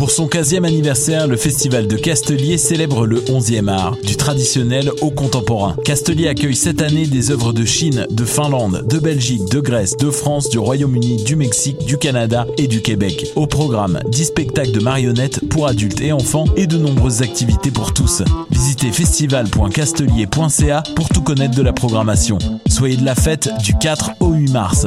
Pour son 15e anniversaire, le Festival de Castelier célèbre le 11e art, du traditionnel au contemporain. Castelier accueille cette année des œuvres de Chine, de Finlande, de Belgique, de Grèce, de France, du Royaume-Uni, du Mexique, du Canada et du Québec. Au programme, 10 spectacles de marionnettes pour adultes et enfants et de nombreuses activités pour tous. Visitez festival.castelier.ca pour tout connaître de la programmation. Soyez de la fête du 4 au 8 mars.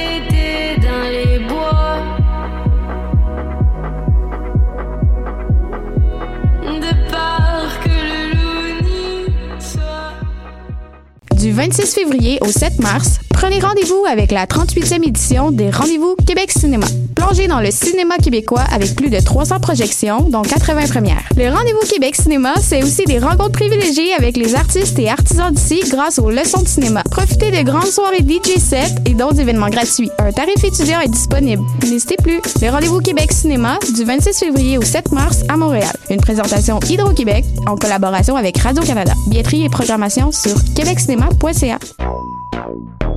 Du 26 février au 7 mars, prenez rendez-vous avec la 38e édition des Rendez-vous Québec Cinéma. Plongez dans le cinéma québécois avec plus de 300 projections, dont 80 premières. Le Rendez-vous Québec Cinéma, c'est aussi des rencontres privilégiées avec les artistes et artisans d'ici grâce aux leçons de cinéma. Profitez de grandes soirées DJ set et d'autres événements gratuits. Un tarif étudiant est disponible. N'hésitez plus. Le Rendez-vous Québec Cinéma, du 26 février au 7 mars à Montréal. Une présentation Hydro-Québec en collaboration avec Radio-Canada. Billetterie et programmation sur québeccinéma.ca.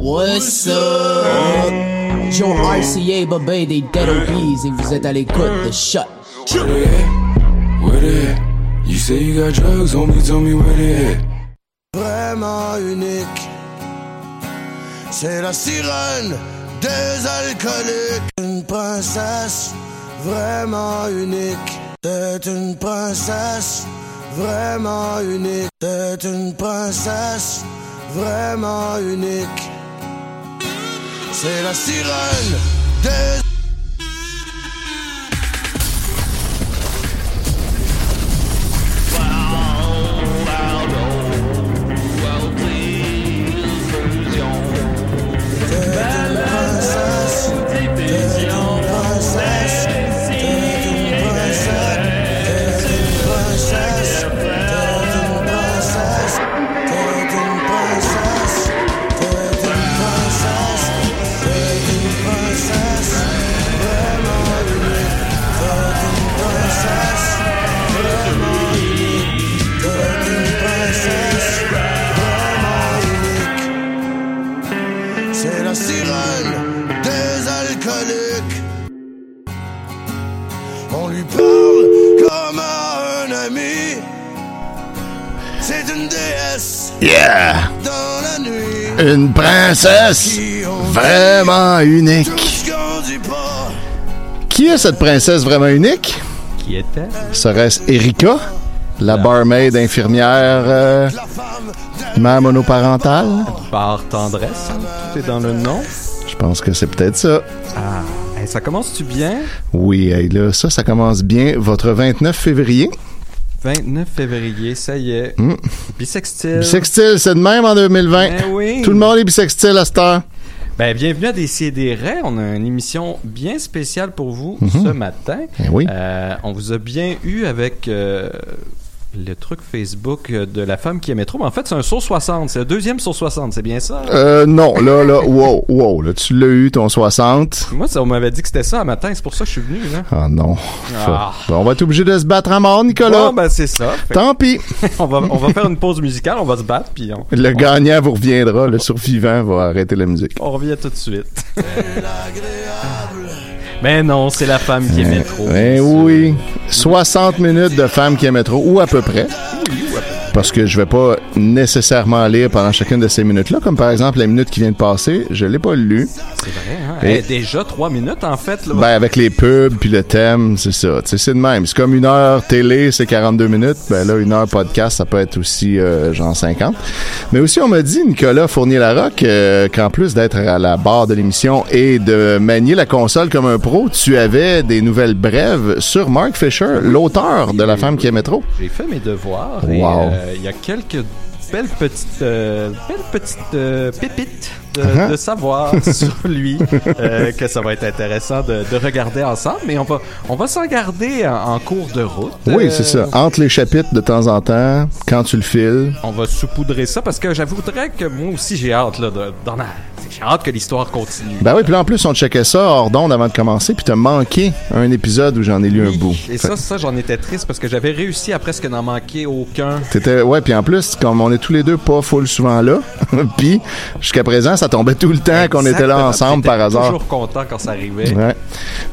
What's up? Joe RCA, Babé des Dead Obies et vous êtes à l'écoute de Shut. Where they at? Where they at? You say you got drugs, homie, tell me where they at. Vraiment unique. C'est la sirène des alcooliques. Une princesse vraiment unique. C'est une princesse vraiment unique. C'est une princesse vraiment unique. C'est la sirène des Yeah! Une princesse vraiment unique. Qui est cette princesse vraiment unique? Qui était? Serait-ce Erika, la barmaid infirmière euh, mère monoparentale? Par tendresse, hein? tout est dans le nom? Je pense que c'est peut-être ça. Ah, hey, ça commence-tu bien? Oui, hey, là, ça, ça commence bien. Votre 29 février. 29 février, ça y est. Hmm. Bisextile. Bisextile, c'est de même en 2020. Ben oui. Tout le monde est bisextile à cette heure. Ben, bienvenue à Décideret. On a une émission bien spéciale pour vous Mhm. ce matin. Ben oui. Euh, on vous a bien eu avec euh, le truc Facebook de la femme qui aimait trop. Mais en fait, c'est un saut 60. C'est le deuxième saut 60. C'est bien ça? Euh, non, là, là, wow, wow, là, tu l'as eu, ton 60. Moi, ça, on m'avait dit que c'était ça un matin. C'est pour ça que je suis venu. Là. Ah non. Ah. Bon, on va être obligé de se battre à mort, Nicolas. Bon, ben, c'est ça. Fait Tant pis. on, va, on va faire une pause musicale. On va se battre. Puis on, Le gagnant vous reviendra, le survivant va arrêter la musique. on revient tout de suite. Mais non, c'est la femme qui aimait trop. Ben oui. 60 minutes de femmes qui aimaient trop, ou à peu près. Parce que je vais pas nécessairement lire pendant chacune de ces minutes-là, comme par exemple la minute qui vient de passer, je l'ai pas lu. C'est vrai, hein? Et- déjà trois minutes, en fait. Là. Ben, avec les pubs puis le thème, c'est ça. C'est de même. C'est comme une heure télé, c'est 42 minutes. Ben là, une heure podcast, ça peut être aussi euh, genre 50. Mais aussi, on m'a dit, Nicolas Fournier-Larocque, euh, qu'en plus d'être à la barre de l'émission et de manier la console comme un pro, tu avais des nouvelles brèves sur Mark Fisher, l'auteur de La femme qui aimait trop. J'ai fait mes devoirs et Wow. euh, il y a quelques belles petites, euh, belles petites euh, pépites de, Uh-huh. de savoir sur lui euh, que ça va être intéressant de, de regarder ensemble. Mais on va, on va s'en garder en, en cours de route. Oui, Euh, c'est ça. Entre les chapitres, de temps en temps, quand tu le files. On va saupoudrer ça parce que j'avouerais que moi aussi j'ai hâte là, de, d'en j'ai hâte que l'histoire continue. Ben oui, puis là, en plus, on checkait ça hors d'onde avant de commencer, puis t'as manqué un épisode où j'en ai lu un bout. Et ça, ça j'en étais triste parce que j'avais réussi à presque n'en manquer aucun. T'étais, ouais, puis en plus, comme on est tous les deux pas full souvent là, puis jusqu'à présent, ça tombait tout le temps qu'on était là ensemble par hasard. toujours content quand ça arrivait. Ouais.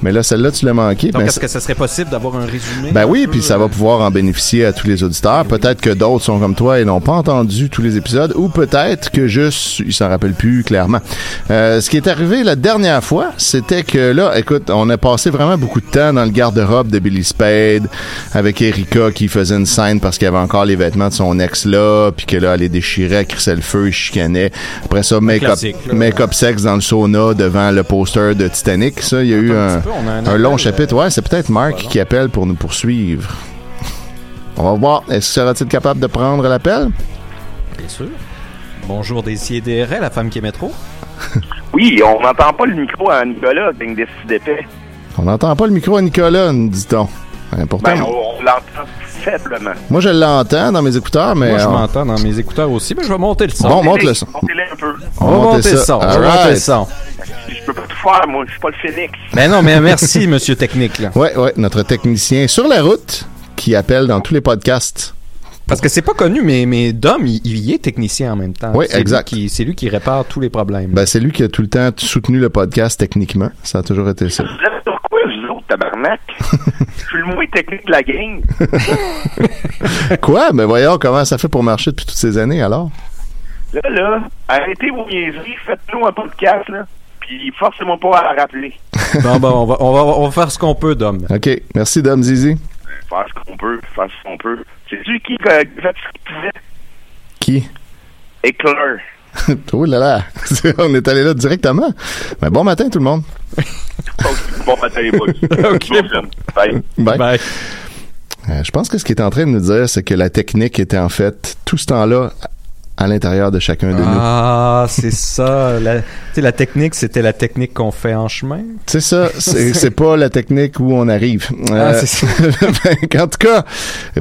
Mais là, celle-là, tu l'as manqué. Donc, Ben, est-ce que ça serait possible d'avoir un résumé? ben oui, puis ça va euh, pouvoir en bénéficier à tous les auditeurs. Peut-être que d'autres sont comme toi et n'ont pas entendu tous les épisodes, ou peut-être que juste ils s'en rappellent plus clairement. Euh, ce qui est arrivé la dernière fois, c'était que là, écoute, on a passé vraiment beaucoup de temps dans le garde-robe de Billy Spade avec Erika qui faisait une scène parce qu'il y avait encore les vêtements de son ex là, puis que là, elle les déchirait, elle crissait le feu, il chicanait. Après ça, make-up, make-up sex dans le sauna devant le poster de Titanic. Ça, il y a eu un un, petit peu, on a un un long chapitre. Ouais, c'est peut-être Mark Voilà. qui appelle pour nous poursuivre. On va voir. Est-ce que sera-t-il capable de prendre l'appel? Bien sûr. Bonjour des CDR, la femme qui aimait trop. Oui, on n'entend pas le micro à Nicolas, une décide d'épais. On n'entend pas le micro à Nicolas, dit-on. Euh, Pourtant, Ben, on, on l'entend faiblement. moi, je l'entends dans mes écouteurs, mais... Moi, je on- m'entends dans mes écouteurs aussi, mais je vais monter le son. Bon, monte le son. Montez-le un peu. on va monter le son. All Je vais monter le son. Je peux pas tout faire, moi, je suis pas le phénix. Ben non, mais merci, monsieur technique. Là. Ouais, ouais, notre technicien sur la route qui appelle dans tous les podcasts. Parce que c'est pas connu, mais, mais Dom, il, il y est technicien en même temps. Oui, exact. C'est lui qui répare tous les problèmes. Ben, c'est lui qui a tout le temps soutenu le podcast techniquement. Ça a toujours été ça. Vous êtes sur quoi, vous autres, tabarnak? Je suis le moins technique de la gang. Quoi? Ben, voyons comment ça fait pour marcher depuis toutes ces années, alors? Là, là, arrêtez vos niaiseries, faites-nous un podcast, là. Puis forcez-moi pas à la rappeler. bon, bon, on va, on, va, on va faire ce qu'on peut, Dom. OK. Merci, Dom Zizi. Faire ce qu'on peut, faire ce qu'on peut. C'est-tu qui qui a fait ce qu'il pouvait? Qui? Éclair. oh là là. On est allé là directement. Ben, bon matin, tout le monde. Bon matin, les boys. Ok. Bye. Bye. Bye. Euh, je pense que ce qu'il est en train de nous dire, c'est que la technique était en fait tout ce temps-là à l'intérieur de chacun de nous. Ah, c'est ça. La, tu sais, la technique, c'était la technique qu'on fait en chemin. C'est ça, c'est pas la technique où on arrive. Ah, c'est ça. en tout cas,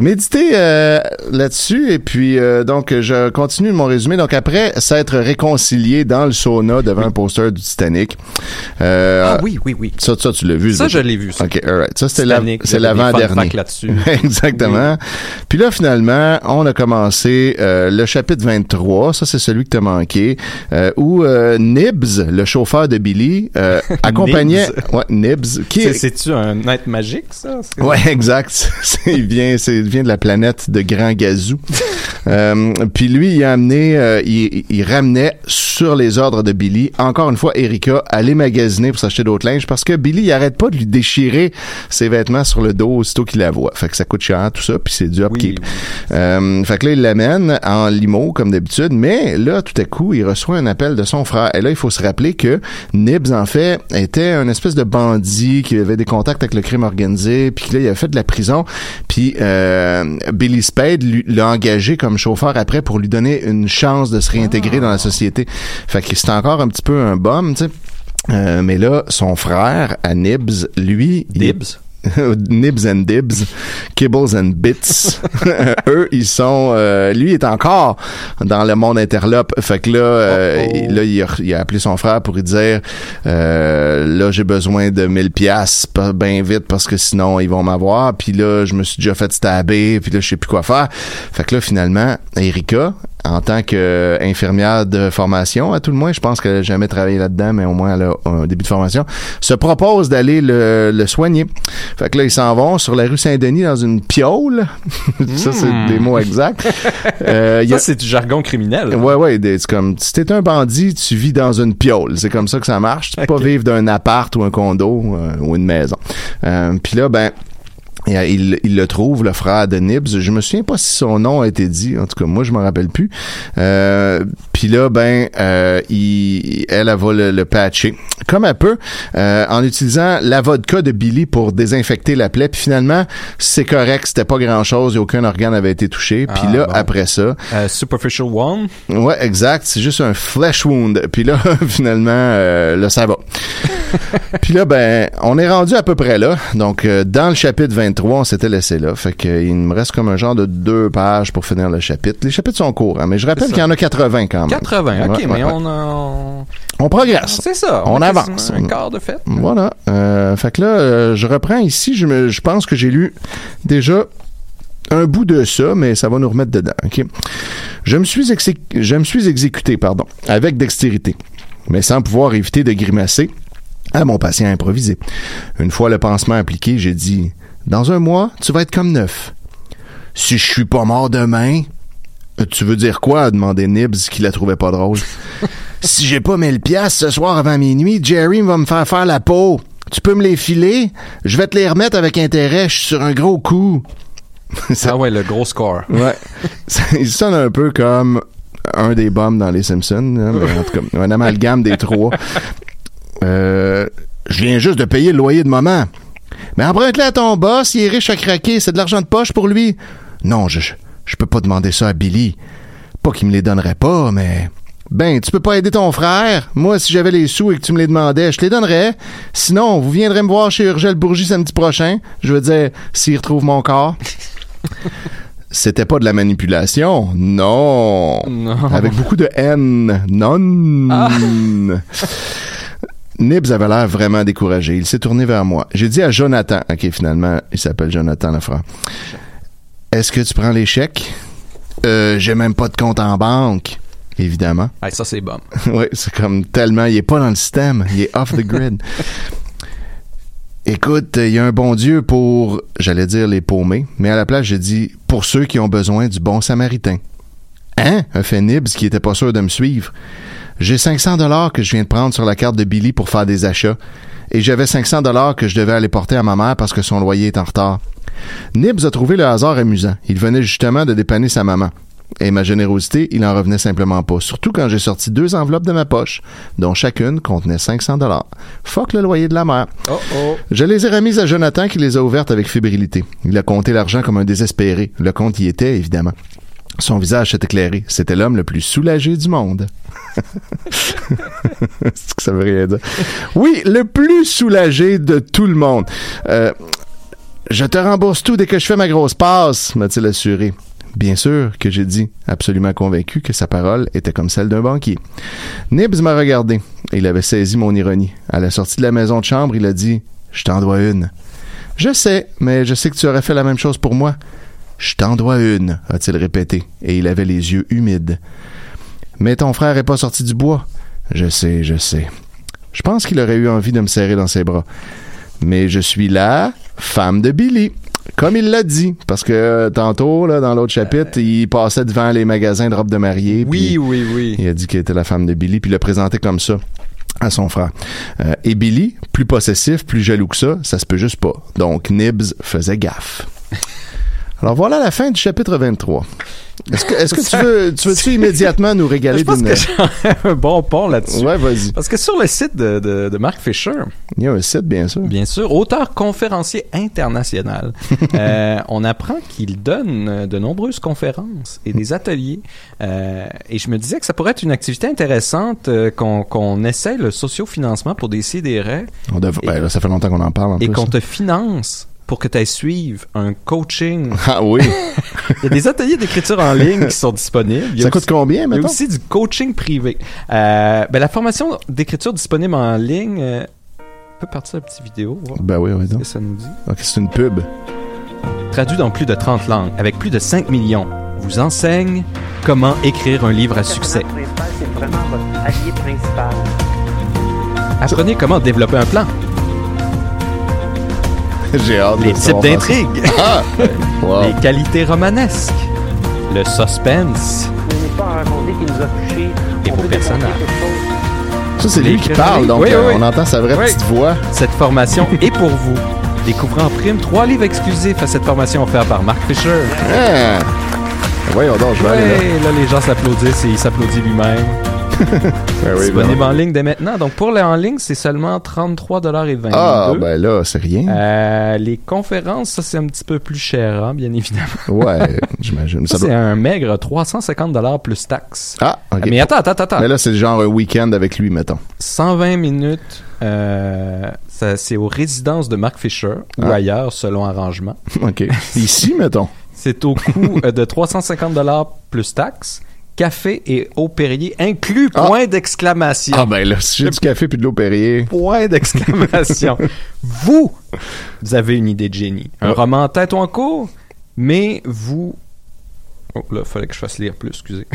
méditez euh, là-dessus et puis euh, donc je continue mon résumé. Donc après s'être réconcilié dans le sauna devant un poster du Titanic. Euh, Ah oui, oui, oui. Ça, ça tu l'as vu. Ça, je l'ai vu, ça. Ok, alright. Ça c'était l'avant-dernier. là-dessus. Exactement. Puis là, finalement, on a commencé euh, le chapitre 23. Ça, c'est celui que t'as manqué. euh, où euh, Nibs, le chauffeur de Billy, euh, accompagnait... Nibs? Ouais, Nibs. Qui C'est- est... C'est-tu un être magique, ça? Ouais, exact. Il vient, c'est, il vient de la planète de Grand Gazou. euh, puis lui, il a amené, euh, il, il ramenait sur les ordres de Billy, encore une fois, Erika, à aller magasiner pour s'acheter d'autres linges parce que Billy, il arrête pas de lui déchirer ses vêtements sur le dos aussitôt qu'il la voit. Fait que ça coûte cher, tout ça, puis c'est du upkeep. Oui, Euh, fait que là, il l'amène en limo, comme d'habitude, mais là, tout à coup, il reçoit un appel de son frère. Et là, il faut se rappeler que Nibs, en fait, était un espèce de bandit qui avait des contacts avec le crime organisé, puis là, il a fait de la prison. Puis euh, Billy Spade lui- l'a engagé comme chauffeur après pour lui donner une chance de se réintégrer dans la société. Fait que c'est encore un petit peu un bum, tu sais. Euh, mais là, son frère, à Nibs, lui... il- Dibs. Nibs and Dibs, Kibbles and Bits. Eux, ils sont... euh, lui est encore dans le monde interlope. Fait que là, euh, Oh, oh. il- là il, a, il a appelé son frère pour lui dire euh, là, j'ai besoin de 1000 pièces bien vite parce que sinon, ils vont m'avoir. Puis là, je me suis déjà fait stabber. Puis là, je sais plus quoi faire. Fait que là, finalement, Erika, en tant qu'infirmière de formation, à tout le moins, je pense qu'elle n'a jamais travaillé là-dedans, mais au moins elle a un début de formation, se propose d'aller le, le soigner. Fait que là, ils s'en vont sur la rue Saint-Denis dans une piole. Ça, c'est Hmm. des mots exacts. Euh, a- Ça, c'est du jargon criminel. Ouais, ouais, des- c'est comme, si t'es un bandit, tu vis dans une piole. C'est comme ça que ça marche. Tu peux pas vivre d'un appart ou un condo euh, ou une maison. Euh, Puis là, ben, il, il, il le trouve, le frère de Nibs. Je me souviens pas si son nom a été dit. En tout cas, moi, je m'en rappelle plus. Euh, Puis là, ben, euh, il, elle, elle va le, le patcher. Comme elle peut, euh, en utilisant la vodka de Billy pour désinfecter la plaie. Puis finalement, c'est correct. C'était pas grand-chose. et Aucun organe avait été touché. Puis Ah, là, bon. après ça... Euh, superficial One. Ouais, exact. C'est juste un flesh wound. Puis là, finalement, euh, là, ça va. Puis là, ben, on est rendu à peu près là. Donc, euh, dans le chapitre 23, on s'était laissé là. Fait qu'il me reste comme un genre de deux pages pour finir le chapitre. Les chapitres sont courts, hein, mais je rappelle qu'il y en a 80 quand même. 80, ok, Ouais, mais ouais, on a. on- On progresse. C'est ça. On avance. Un quart de fait. Voilà. Euh, fait que là, euh, je reprends ici. Je, me, je pense que j'ai lu déjà un bout de ça, mais ça va nous remettre dedans. Je me suis, exé- je me suis exécuté, pardon, avec dextérité, mais sans pouvoir éviter de grimacer à mon patient improvisé. Une fois le pansement appliqué, j'ai dit Dans un mois, tu vas être comme neuf. Si je suis pas mort demain. Tu veux dire quoi? a demandé Nibs, qui la trouvait pas drôle? si j'ai pas 1000 pièces ce soir avant minuit, Jerry va me faire faire la peau. Tu peux me les filer? Je vais te les remettre avec intérêt. Je suis sur un gros coup. Ah ouais, le gros score. Ouais. Ça- Il sonne un peu comme un des bombes dans les Simpsons. hein, mais en tout cas, un amalgame des trois. Euh, je viens juste de payer le loyer de maman. Mais emprunte-le à ton boss, il est riche à craquer, c'est de l'argent de poche pour lui. Non, je, je, peux pas demander ça à Billy. Pas qu'il me les donnerait pas, mais... Ben, tu peux pas aider ton frère. Moi, si j'avais les sous et que tu me les demandais, je te les donnerais. Sinon, vous viendrez me voir chez Urgel Bourgie samedi prochain. Je veux dire, s'il retrouve mon corps. C'était pas de la manipulation. Non. Non. Avec beaucoup de haine. Non. Ah. Nibs avait l'air vraiment découragé. Il s'est tourné vers moi. J'ai dit à Jonathan, OK, finalement, il s'appelle Jonathan, le frère. Est-ce que tu prends les chèques? Euh, j'ai même pas de compte en banque. Évidemment. Ah, ça, c'est bon. oui, c'est comme tellement, il est pas dans le système. Il est off the grid. Écoute, il y a un bon Dieu pour, j'allais dire les paumés, mais à la place, j'ai dit pour ceux qui ont besoin du bon samaritain. Hein? Un fait Nibs qui était pas sûr de me suivre. J'ai 500 dollars que je viens de prendre sur la carte de Billy pour faire des achats. Et j'avais 500 dollars que je devais aller porter à ma mère parce que son loyer est en retard. Nibs a trouvé le hasard amusant. Il venait justement de dépanner sa maman. Et ma générosité, il en revenait simplement pas. Surtout quand j'ai sorti deux enveloppes de ma poche, dont chacune contenait 500 dollars. Fuck le loyer de la mère. Oh oh. Je les ai remises à Jonathan qui les a ouvertes avec fébrilité. Il a compté l'argent comme un désespéré. Le compte y était, évidemment. Son visage s'est éclairé. C'était l'homme le plus soulagé du monde. C'est que ça veut rien dire? Oui, le plus soulagé de tout le monde. Euh, je te rembourse tout dès que je fais ma grosse passe, m'a-t-il assuré. Bien sûr que j'ai dit, absolument convaincu que sa parole était comme celle d'un banquier. Nibs m'a regardé. Il avait saisi mon ironie. À la sortie de la maison de chambre, il a dit Je t'en dois une. Je sais, mais je sais que tu aurais fait la même chose pour moi. Je t'en dois une, a-t-il répété, et il avait les yeux humides. Mais ton frère est pas sorti du bois. Je sais, je sais. Je pense qu'il aurait eu envie de me serrer dans ses bras. Mais je suis la femme de Billy. Comme il l'a dit, parce que euh, tantôt, là, dans l'autre chapitre, il passait devant les magasins de robes de mariée. Oui, oui, oui. Il a dit qu'elle était la femme de Billy, puis il l'a présenté comme ça à son frère. Euh, et Billy, plus possessif, plus jaloux que ça, ça se peut juste pas. Donc Nibs faisait gaffe. Alors voilà la fin du chapitre 23. Est-ce que, est-ce que tu veux, tu veux-tu immédiatement nous régaler Je pense d'une... que j'ai un bon pont là-dessus. Ouais, vas-y. Parce que sur le site de, de, de Mark Fisher, Il y a un site, bien sûr. bien sûr, auteur conférencier international, euh, on apprend qu'il donne de nombreuses conférences et des ateliers. Euh, et je me disais que ça pourrait être une activité intéressante euh, qu'on qu'on essaie le sociofinancement pour des CDR On ben, là, ça fait longtemps qu'on en parle en et plus. qu'on te finance pour que tu ailles suivre un coaching. Ah oui. Il y a des ateliers d'écriture en ligne qui sont disponibles. Ça coûte aussi- combien, Il y a maintenant? aussi du coaching privé. Euh, ben, la formation d'écriture disponible en ligne. euh, on peut partir la petite vidéo. voir Ben oui, oui, ce que ça nous dit. Ok, c'est une pub. Traduit dans plus de 30 langues, avec plus de 5 millions, vous enseigne Comment écrire un livre à succès. C'est vraiment votre allié principal. Apprenez comment développer un plan. J'ai hâte Les types ça. d'intrigue. Ah! Wow. Les qualités romanesques. Le suspense. Vos veut personnages. Ça, c'est Les lui qui parle, donc Oui, euh, oui, on entend sa vraie Oui. petite voix. Cette formation est pour vous. Découvrez en prime trois livres exclusifs à cette formation offerte par Mark Fisher. Ah! Voyons donc, je vais aller là, les gens s'applaudissent et il s'applaudit lui-même. Ouais, oui, Disponible ben. en ligne dès maintenant. Donc, pour les en ligne, c'est seulement 33,22 Ah, ben là, c'est rien. Euh, les conférences, ça, c'est un petit peu plus cher, hein, bien évidemment. Ouais, j'imagine. Ça, Ça c'est un maigre 350 plus taxes. Ah, ok. Mais attends, attends, attends. Mais là, c'est genre un week-end avec lui, mettons. 120 minutes, euh, ça, c'est aux résidences de Mark Fisher ou Ah. ailleurs, selon arrangement. OK. Ici, mettons. C'est au coût euh, de 350 plus taxes, café et eau Perrier inclus, Ah. point d'exclamation. Ah, ben là, si j'ai du café puis de l'eau Perrier. Point d'exclamation. vous, vous avez une idée de génie. Un Ah. roman en tête ou en cours, mais vous... Oh là, fallait que je fasse lire plus, excusez.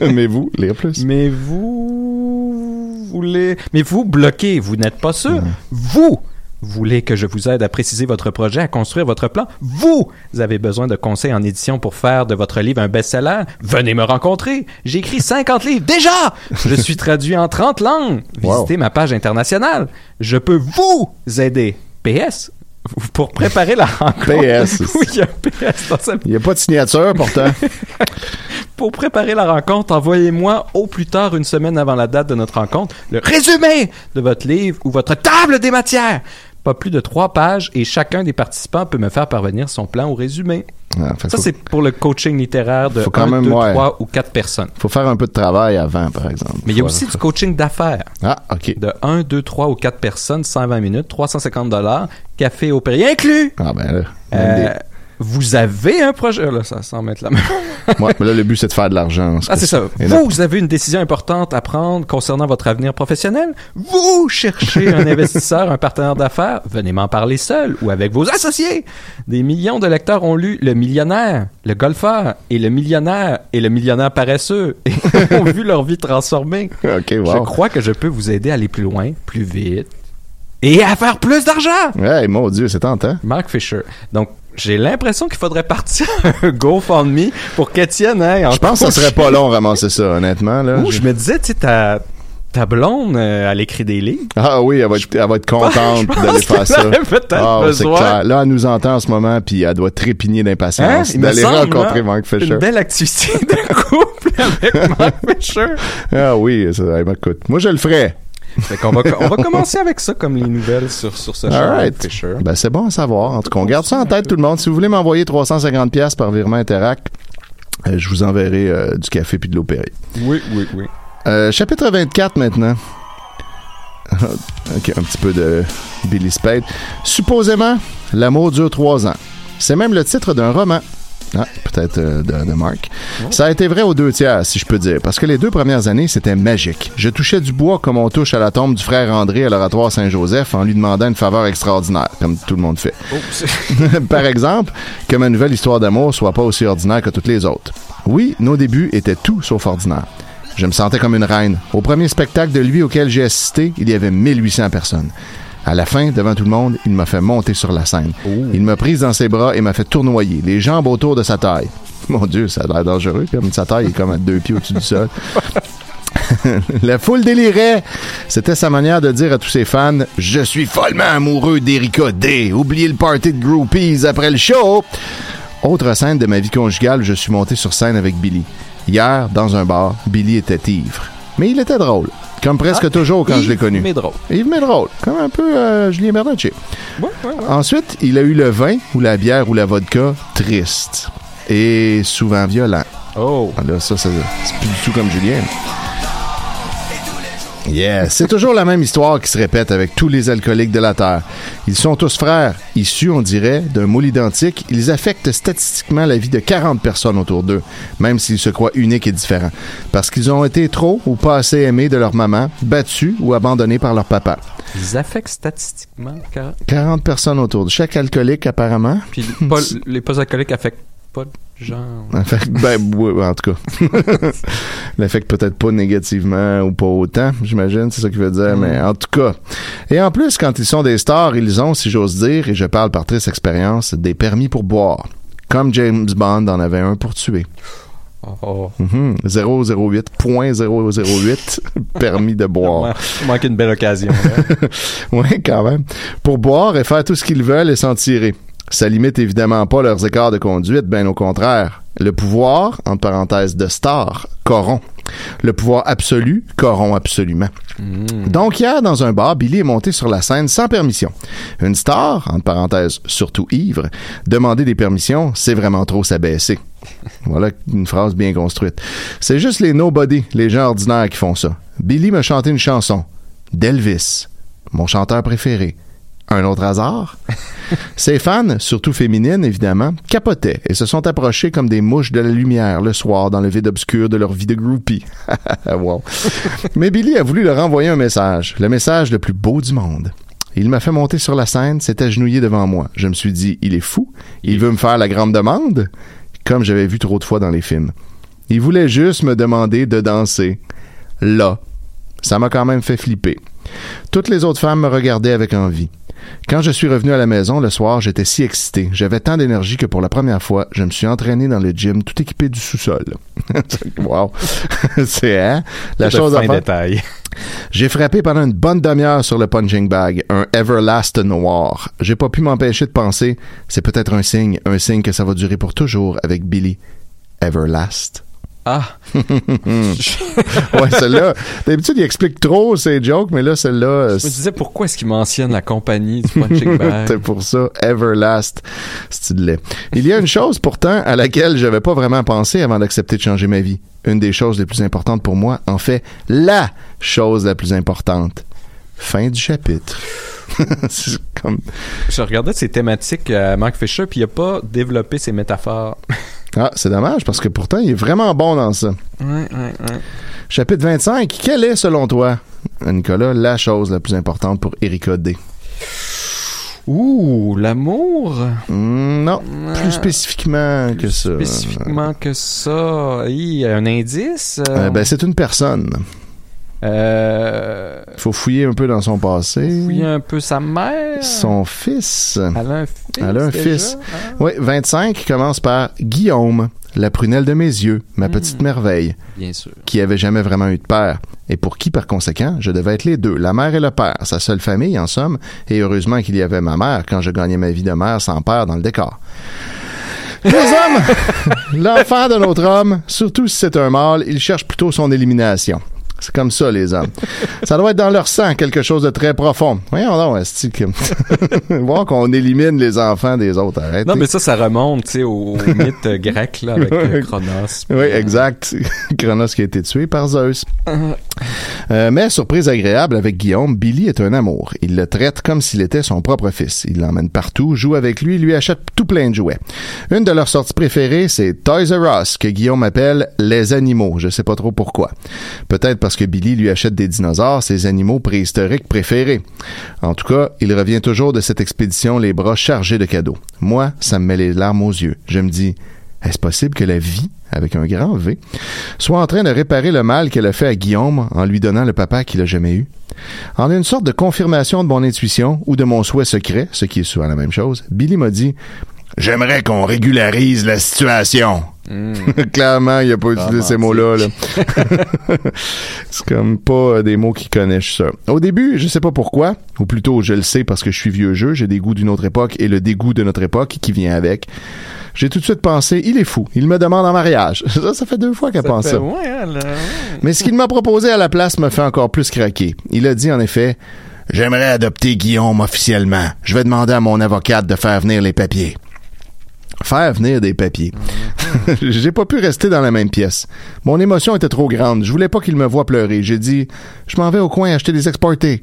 Mais vous, lire plus. mais vous voulez... Mais vous bloquez, vous n'êtes pas Mm. sûr. Vous voulez que je vous aide à préciser votre projet, à construire votre plan? Vous avez besoin de conseils en édition pour faire de votre livre un best-seller? Venez me rencontrer. J'ai écrit 50 livres déjà. Je suis traduit en 30 langues. Wow. Visitez ma page internationale. Je peux vous aider. PS, pour préparer la rencontre. PS. oui, il y a un PS dans ça. Il n'y a pas de signature, pourtant. Pour préparer la rencontre, envoyez-moi au plus tard une semaine avant la date de notre rencontre le résumé de votre livre ou votre table des matières. Pas plus de trois pages et chacun des participants peut me faire parvenir son plan ou résumé. Ah, Ça, c'est pour le coaching littéraire de Faut quand 1, même, 2, ouais. 3 ou 4 personnes. faut faire un peu de travail avant, par exemple. Mais il y a aussi du coaching d'affaires. Ah, OK. De 1, 2, 3 ou 4 personnes, 120 minutes, 350 dollars, café au Perrier inclus. Ah, ben là. Euh, vous avez un projet... Là, ça sent mettre la main. Ouais, mais là, le but, c'est de faire de l'argent. Ah, c'est ça. Vous, là- vous avez une décision importante à prendre concernant votre avenir professionnel. Vous cherchez un investisseur, un partenaire d'affaires. Venez m'en parler seul ou avec vos associés. Des millions de lecteurs ont lu Le Millionnaire, Le Golfeur et Le Millionnaire et Le Millionnaire paresseux et ont vu leur vie transformée. OK, Je wow. crois que je peux vous aider à aller plus loin, plus vite et à faire plus d'argent. Ouais, mon Dieu, c'est tentant. Mark Fisher. Donc, j'ai l'impression qu'il faudrait partir un GoFundMe pour qu'Étienne aille en Je pense que ça serait pas long ramasser ça, honnêtement. Là. Ouh, je me disais, tu sais, ta, ta blonde, euh, elle écrit des livres. Ah oui, elle va être, elle va être contente d'aller faire ça. Ah, c'est clair. Là, elle nous entend en ce moment, puis elle doit trépigner Hein? d'impatience me d'aller rencontrer hein, Mark Fisher. Une belle activité de couple avec Mark Fisher. Ah oui, ça, ben, écoute, moi je le ferais. Fait qu'on va, on va commencer avec ça comme les nouvelles sur, sur ce right. Fisher. Ben, c'est bon à savoir. En tout cas, on garde ça en tête tout le monde. Si vous voulez m'envoyer 350 pièces par virement Interact, euh, je vous enverrai euh, du café puis de l'eau. Oui, oui, oui. Euh, chapitre 24 maintenant. ok, un petit peu de Billy Spade. Supposément, l'amour dure trois ans. C'est même le titre d'un roman. Ah, peut-être euh, de, de Mark. Ça a été vrai aux deux tiers, si je peux dire, parce que les deux premières années, c'était magique. Je touchais du bois comme on touche à la tombe du frère André à l'oratoire Saint-Joseph en lui demandant une faveur extraordinaire, comme tout le monde fait. Oh, Par exemple, que ma nouvelle histoire d'amour soit pas aussi ordinaire que toutes les autres. Oui, nos débuts étaient tout sauf ordinaires. Je me sentais comme une reine. Au premier spectacle de lui auquel j'ai assisté, il y avait 1800 personnes. À la fin, devant tout le monde, il m'a fait monter sur la scène. Il m'a prise dans ses bras et m'a fait tournoyer, les jambes autour de sa taille. Mon Dieu, ça a l'air dangereux, comme sa taille est comme à deux pieds au-dessus du sol. La foule délirait. C'était sa manière de dire à tous ses fans Je suis follement amoureux d'Erika D. Oubliez le party de groupies après le show. Autre scène de ma vie conjugale, je suis monté sur scène avec Billy. Hier, dans un bar, Billy était ivre. Mais il était drôle. Comme presque Ah, toujours quand je l'ai connu. Médro. Yves mais drôle. Comme un peu euh, Julien Bernatchez. Ouais, ouais, ouais. Ensuite, il a eu le vin ou la bière ou la vodka triste. Et souvent violent. Oh. Ah, Là, ça, ça, c'est plus du tout comme Julien. Yeah, c'est toujours la même histoire qui se répète avec tous les alcooliques de la Terre. Ils sont tous frères, issus, on dirait, d'un moule identique. Ils affectent statistiquement la vie de 40 personnes autour d'eux, même s'ils se croient uniques et différents. Parce qu'ils ont été trop ou pas assez aimés de leur maman, battus ou abandonnés par leur papa. Ils affectent statistiquement. car- 40 personnes autour de chaque alcoolique, apparemment. Puis les pas alcooliques affectent pas de genre. Affecte, ben, oui, en tout cas. L'affecte peut-être pas négativement ou pas autant, j'imagine, c'est ça qu'il veut dire, Mm. mais en tout cas. Et en plus, quand ils sont des stars, ils ont, si j'ose dire, et je parle par triste expérience, des permis pour boire. Comme James Bond en avait un pour tuer. Oh, oh. Mhm. 008.008 permis de boire. Il manque une belle occasion. là. Oui, quand même. Pour boire et faire tout ce qu'ils veulent et s'en tirer. Ça limite évidemment pas leurs écarts de conduite, bien au contraire. Le pouvoir, entre parenthèses, de star, corrompt. Le pouvoir absolu corrompt absolument. Donc hier, dans un bar, Billy est monté sur la scène sans permission. Une star, entre parenthèses, surtout ivre, demander des permissions, c'est vraiment trop s'abaisser. Voilà une phrase bien construite. C'est juste les nobody, les gens ordinaires qui font ça. Billy m'a chanté une chanson. D'Elvis, mon chanteur préféré. Un autre hasard? Ses fans, surtout féminines évidemment, capotaient et se sont approchés comme des mouches de la lumière le soir dans le vide obscur de leur vie de groupie. wow. Mais Billy a voulu leur envoyer un message, le message le plus beau du monde. Il m'a fait monter sur la scène, s'est agenouillé devant moi. Je me suis dit, il est fou, il veut me faire la grande demande, comme j'avais vu trop de fois dans les films. Il voulait juste me demander de danser. Là. Ça m'a quand même fait flipper. Toutes les autres femmes me regardaient avec envie. Quand je suis revenu à la maison le soir, j'étais si excité. J'avais tant d'énergie que pour la première fois, je me suis entraîné dans le gym tout équipé du sous-sol. wow. C'est hein? La chose à faire. J'ai frappé pendant une bonne demi-heure sur le punching bag, un Everlast noir. J'ai pas pu m'empêcher de penser, c'est peut-être un signe, un signe que ça va durer pour toujours avec Billy. Everlast. Ah, ouais, celle-là. D'habitude, il explique trop ses jokes, mais là, celle-là. je me disais pourquoi est-ce qu'il mentionne la compagnie du punching bag? C'est pour ça, Everlast, style. Il y a une chose pourtant à laquelle je n'avais pas vraiment pensé avant d'accepter de changer ma vie. Une des choses les plus importantes pour moi, en fait, la chose la plus importante. Fin du chapitre. Comme... Je regardais ses thématiques à Mark Fisher, puis il a pas développé ses métaphores. Ah, c'est dommage parce que pourtant, il est vraiment bon dans ça. Ouais, ouais, ouais. Chapitre 25. Quelle est, selon toi, Nicolas, la chose la plus importante pour Erika D? Ouh, l'amour? Hmm, non, plus spécifiquement que ça. Spécifiquement que ça. Il y a un indice? euh, Euh, ben, c'est une personne. Euh, faut fouiller un peu dans son passé. fouiller un peu sa mère. Son fils. Elle a un fils. Elle a un fils. Ah. Oui, 25 commence par Guillaume, la prunelle de mes yeux, ma Hmm. petite merveille, Bien sûr. qui avait jamais vraiment eu de père, et pour qui, par conséquent, je devais être les deux, la mère et le père, sa seule famille, en somme, et heureusement qu'il y avait ma mère quand je gagnais ma vie de mère sans père dans le décor. Les hommes, l'enfant d'un autre homme, surtout si c'est un mâle, il cherche plutôt son élimination. C'est comme ça, les hommes. Ça doit être dans leur sang, quelque chose de très profond. Voyons donc, est-ce que... Voir qu'on élimine les enfants des autres, arrêtez. Non, mais ça, ça remonte, tu sais, au, au mythe euh, grec, là, avec euh, Chronos. Oui, exact. Chronos qui a été tué par Zeus. Euh, mais surprise agréable avec Guillaume, Billy est un amour. Il le traite comme s'il était son propre fils. Il l'emmène partout, joue avec lui, lui achète tout plein de jouets. Une de leurs sorties préférées, c'est Toys R Us, que Guillaume appelle les animaux. Je sais pas trop pourquoi. Peut-être parce que Billy lui achète des dinosaures, ses animaux préhistoriques préférés. En tout cas, il revient toujours de cette expédition les bras chargés de cadeaux. Moi, ça me met les larmes aux yeux. Je me dis, est-ce possible que la vie, avec un grand V, soit en train de réparer le mal qu'elle a fait à Guillaume en lui donnant le papa qu'il a jamais eu? En une sorte de confirmation de mon intuition ou de mon souhait secret, ce qui est souvent la même chose, Billy m'a dit J'aimerais qu'on régularise la situation. Clairement, il a pas utilisé ces mots-là. là. c'est comme pas euh, des mots qu'il connaît, je suis sûr. Au début, je sais pas pourquoi, ou plutôt je le sais parce que je suis vieux jeu, j'ai des goûts d'une autre époque et le dégoût de notre époque qui vient avec. J'ai tout de suite pensé, il est fou, il me demande en mariage. Ça, ça fait deux fois qu'elle pense fait- ça. ouais, hein, là, ouais. Mais ce qu'il m'a proposé à la place me fait encore plus craquer. Il a dit en effet J'aimerais adopter Guillaume officiellement. Je vais demander à mon avocate de faire venir les papiers. Faire venir des papiers. J'ai pas pu rester dans la même pièce. Mon émotion était trop grande. Je voulais pas qu'il me voie pleurer. J'ai dit Je m'en vais au coin acheter des exportés.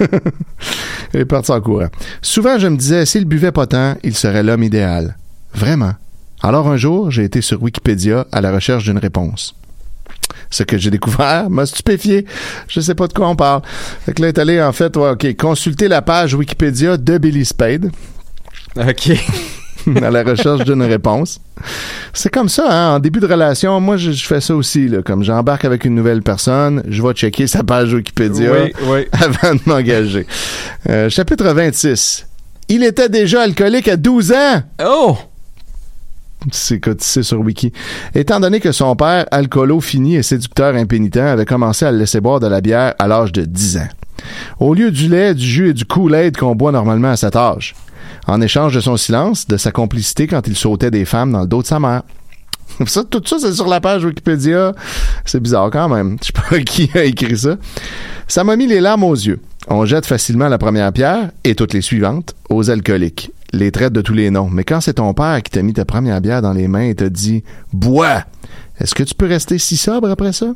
Est parti en courant. Souvent, je me disais S'il buvait pas tant, il serait l'homme idéal. Vraiment. Alors un jour, j'ai été sur Wikipédia à la recherche d'une réponse. Ce que j'ai découvert m'a stupéfié. Je sais pas de quoi on parle. Fait que là, est allé, en fait, ouais, OK, consulter la page Wikipédia de Billy Spade. OK. à la recherche d'une réponse. C'est comme ça, hein? En début de relation, moi, je, je fais ça aussi, là. Comme j'embarque avec une nouvelle personne, je vais checker sa page Wikipédia Oui, oui. avant de m'engager. Euh, chapitre 26. Il était déjà alcoolique à 12 ans! Oh! C'est cotisé sur Wiki. Étant donné que son père, alcoolo fini et séducteur impénitent, avait commencé à le laisser boire de la bière à l'âge de 10 ans. Au lieu du lait, du jus et du Kool-Aid qu'on boit normalement à cet âge. En échange de son silence, de sa complicité quand il sautait des femmes dans le dos de sa mère. Ça, tout ça, c'est sur la page Wikipédia. C'est bizarre quand même. Je sais pas qui a écrit ça. Ça m'a mis les larmes aux yeux. On jette facilement la première pierre et toutes les suivantes aux alcooliques. Les traite de tous les noms. Mais quand c'est ton père qui t'a mis ta première bière dans les mains et t'a dit Bois! Est-ce que tu peux rester si sobre après ça?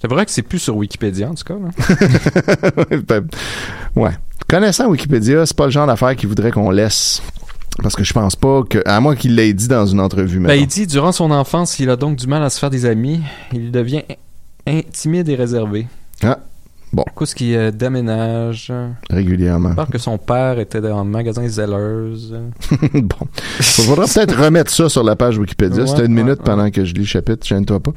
Je t'avouerais que c'est plus sur Wikipédia, en tout cas. là. Ben, ouais. Connaissant Wikipédia, c'est pas le genre d'affaire qu'il voudrait qu'on laisse. Parce que je pense pas que. À moins qu'il l'ait dit dans une entrevue, Ben, il dit, durant son enfance, il a donc du mal à se faire des amis. Il devient in- timide et réservé. Ah, bon, À cause qu'il euh, déménage. régulièrement. Il parle que son père était dans le magasin Zellers. bon. Faudra peut-être remettre ça sur la page Wikipédia. Ouais, C'était une ouais, minute ouais. pendant que je lis le chapitre, gêne-toi pas.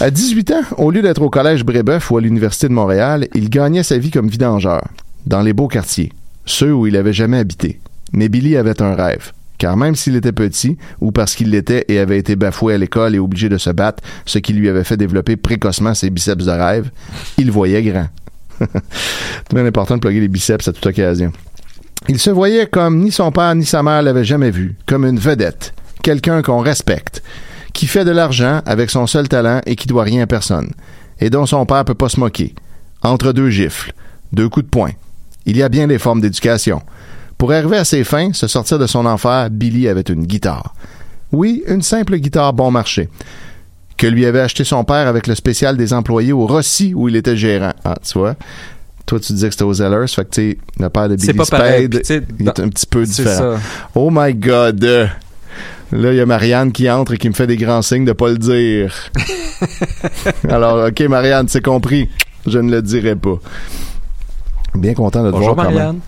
À 18 ans, au lieu d'être au collège Brébeuf ou à l'Université de Montréal, il gagnait sa vie comme vidangeur, dans les beaux quartiers, ceux où il avait jamais habité. Mais Billy avait un rêve. Car même s'il était petit, ou parce qu'il l'était et avait été bafoué à l'école et obligé de se battre, ce qui lui avait fait développer précocement ses biceps de rêve, il voyait grand. C'est bien important de plugger les biceps à toute occasion. Il se voyait comme ni son père ni sa mère l'avaient jamais vu, comme une vedette, quelqu'un qu'on respecte, qui fait de l'argent avec son seul talent et qui doit rien à personne, et dont son père peut pas se moquer. Entre deux gifles, deux coups de poing. Il y a bien des formes d'éducation. Pour arriver à ses fins, se sortir de son enfer, Billy avait une guitare. Oui, une simple guitare bon marché. Que lui avait acheté son père avec le spécial des employés au Rossi où il était gérant. Ah, tu vois? Toi, tu disais que c'était aux Zellers, fait que, tu le père de C'est Billy pas pareil, Spade, sais, il est un petit peu différent. ça. Oh my God! Là, il y a Marianne qui entre et qui me fait des grands signes de pas le dire. Alors, OK, Marianne, c'est compris. Je ne le dirai pas. Bien content de te Bonjour voir quand Marianne.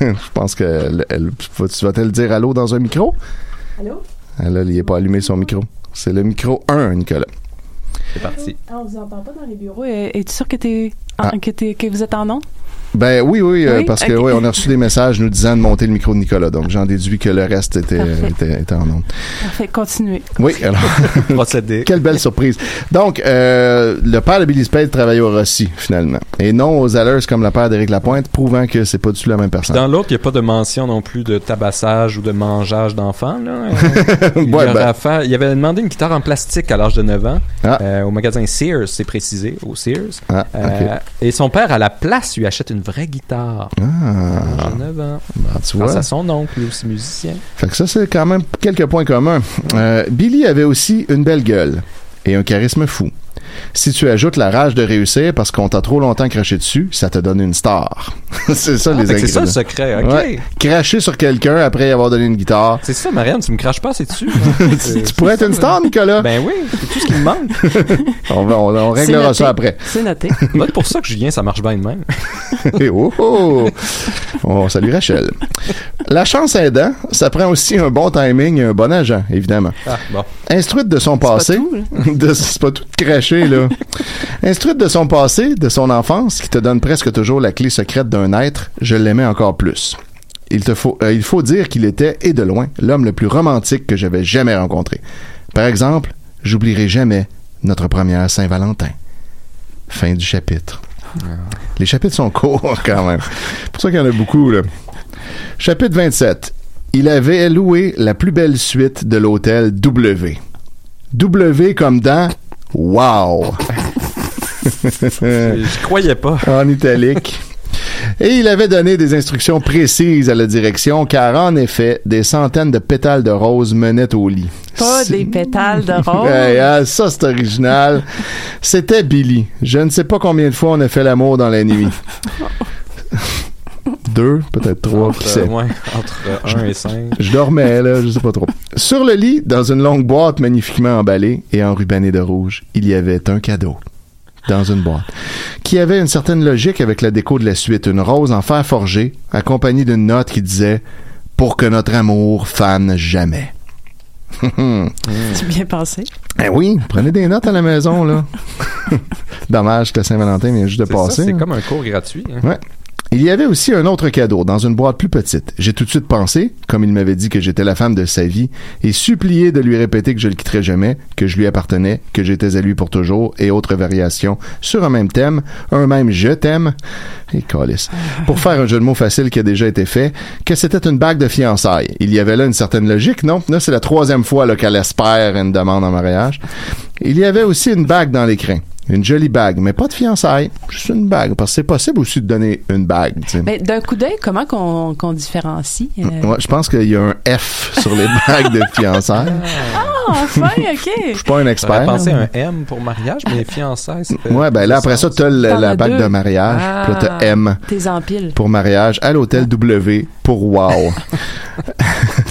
même. Je pense que elle- elle- tu vas te le dire allô dans un micro? Allô? Ah, Là, il n'est pas allumé son micro. C'est le micro 1, Nicolas. C'est parti. Ah, on vous entend pas dans les bureaux. Es- Es-tu sûr que, t'es Ah. en- que, t'es- que vous êtes en nom? Ben oui, oui, euh, Oui? parce que Ok. oui, on a reçu des messages nous disant de monter le micro de Nicolas. Donc, j'en déduis que le reste était, était, était en ondes. Parfait, continuez. Oui, alors. Quelle belle surprise. Donc, euh, le père de Billy Spade travaillait au Rossi, finalement. Et non aux Allers comme le père d'Éric Lapointe, prouvant que c'est pas du tout la même personne. Dans l'autre, il n'y a pas de mention non plus de tabassage ou de mangeage d'enfants. là. il, Ouais, y ben- il avait demandé une guitare en plastique à l'âge de 9 ans Ah. euh, au magasin Sears, c'est précisé, au Sears. Ah, Euh, et son père, à la place, lui achète une vraie guitare. Ah, de 9 ans. ben, tu Grâce vois. à son oncle, lui aussi musicien. Fait que ça, c'est quand même quelques points communs. Euh, Billy avait aussi une belle gueule et un charisme fou. Si tu ajoutes la rage de réussir parce qu'on t'a trop longtemps craché dessus, ça te donne une star. c'est ça, Ah, les c'est ça le secret, ok. Ouais. Cracher sur quelqu'un après y avoir donné une guitare. C'est ça, Marianne, tu me craches pas, c'est dessus. tu, tu pourrais être une star, Nicolas. Ben oui, c'est tout ce qui me manque. on, va- on, on C'est réglera ça après. C'est noté. Être pour ça que Julien, ça marche bien de même. Et oh, oh. On salue Rachel. La chance aidant, ça prend aussi un bon timing et un bon agent, évidemment. Ah, bon. Instruite de son passé, tout, de- c'est pas tout craché là. Instruite de son passé, de son enfance, qui te donne presque toujours la clé secrète d'un être, je l'aimais encore plus. Il te faut, euh, il faut dire qu'il était, et de loin, l'homme le plus romantique que j'avais jamais rencontré. Par exemple, j'oublierai jamais notre première Saint-Valentin. Fin du chapitre. Les chapitres sont courts quand même. C'est pour ça qu'il y en a beaucoup là. Chapitre 27. Il avait loué la plus belle suite de l'hôtel W. W comme dans Wow. Je croyais pas. en italique. Et il avait donné des instructions précises à la direction, car en effet, des centaines de pétales de rose menaient au lit. Pas des pétales de rose? Hey, ah, ça, c'est original. C'était Billy. Je ne sais pas combien de fois on a fait l'amour dans la nuit. Deux, peut-être trois, qui Entre, sait. ouais, entre 1 et 5. Je dormais, là, je sais pas trop. Sur le lit, dans une longue boîte magnifiquement emballée et enrubannée de rouge, il y avait un cadeau. Dans une boîte. Qui avait une certaine logique avec la déco de la suite. Une rose en fer forgé, accompagnée d'une note qui disait pour que notre amour fane jamais. C'est bien pensé. Eh oui, prenez des notes à la maison, là. Dommage que Saint-Valentin vient juste de passer. c'est hein. comme un cours gratuit. hein. Ouais. Il y avait aussi un autre cadeau dans une boîte plus petite. J'ai tout de suite pensé, comme il m'avait dit que j'étais la femme de sa vie, et supplié de lui répéter que je le quitterais jamais, que je lui appartenais, que j'étais à lui pour toujours, et autres variations sur un même thème, un même je t'aime, et calice. Pour faire un jeu de mots facile qui a déjà été fait, que c'était une bague de fiançailles. Il y avait là une certaine logique, non? Là, c'est la troisième fois qu'elle espère une demande en mariage. Il y avait aussi une bague dans l'écran. Une jolie bague, mais pas de fiançailles. Juste une bague. Parce que c'est possible aussi de donner une bague. tu sais. Mais d'un coup d'œil, comment qu'on qu'on différencie? euh? Ouais, je pense qu'il y a un F sur les bagues de fiançailles. Ah, enfin, OK. Je suis pas un expert. pensé à un M pour mariage, mais fiançailles, Ouais, ben là, après ça, t'as la bague deux. de mariage. Puis là, t'as Ah, M T'es empiles. pour mariage à l'hôtel W pour wow.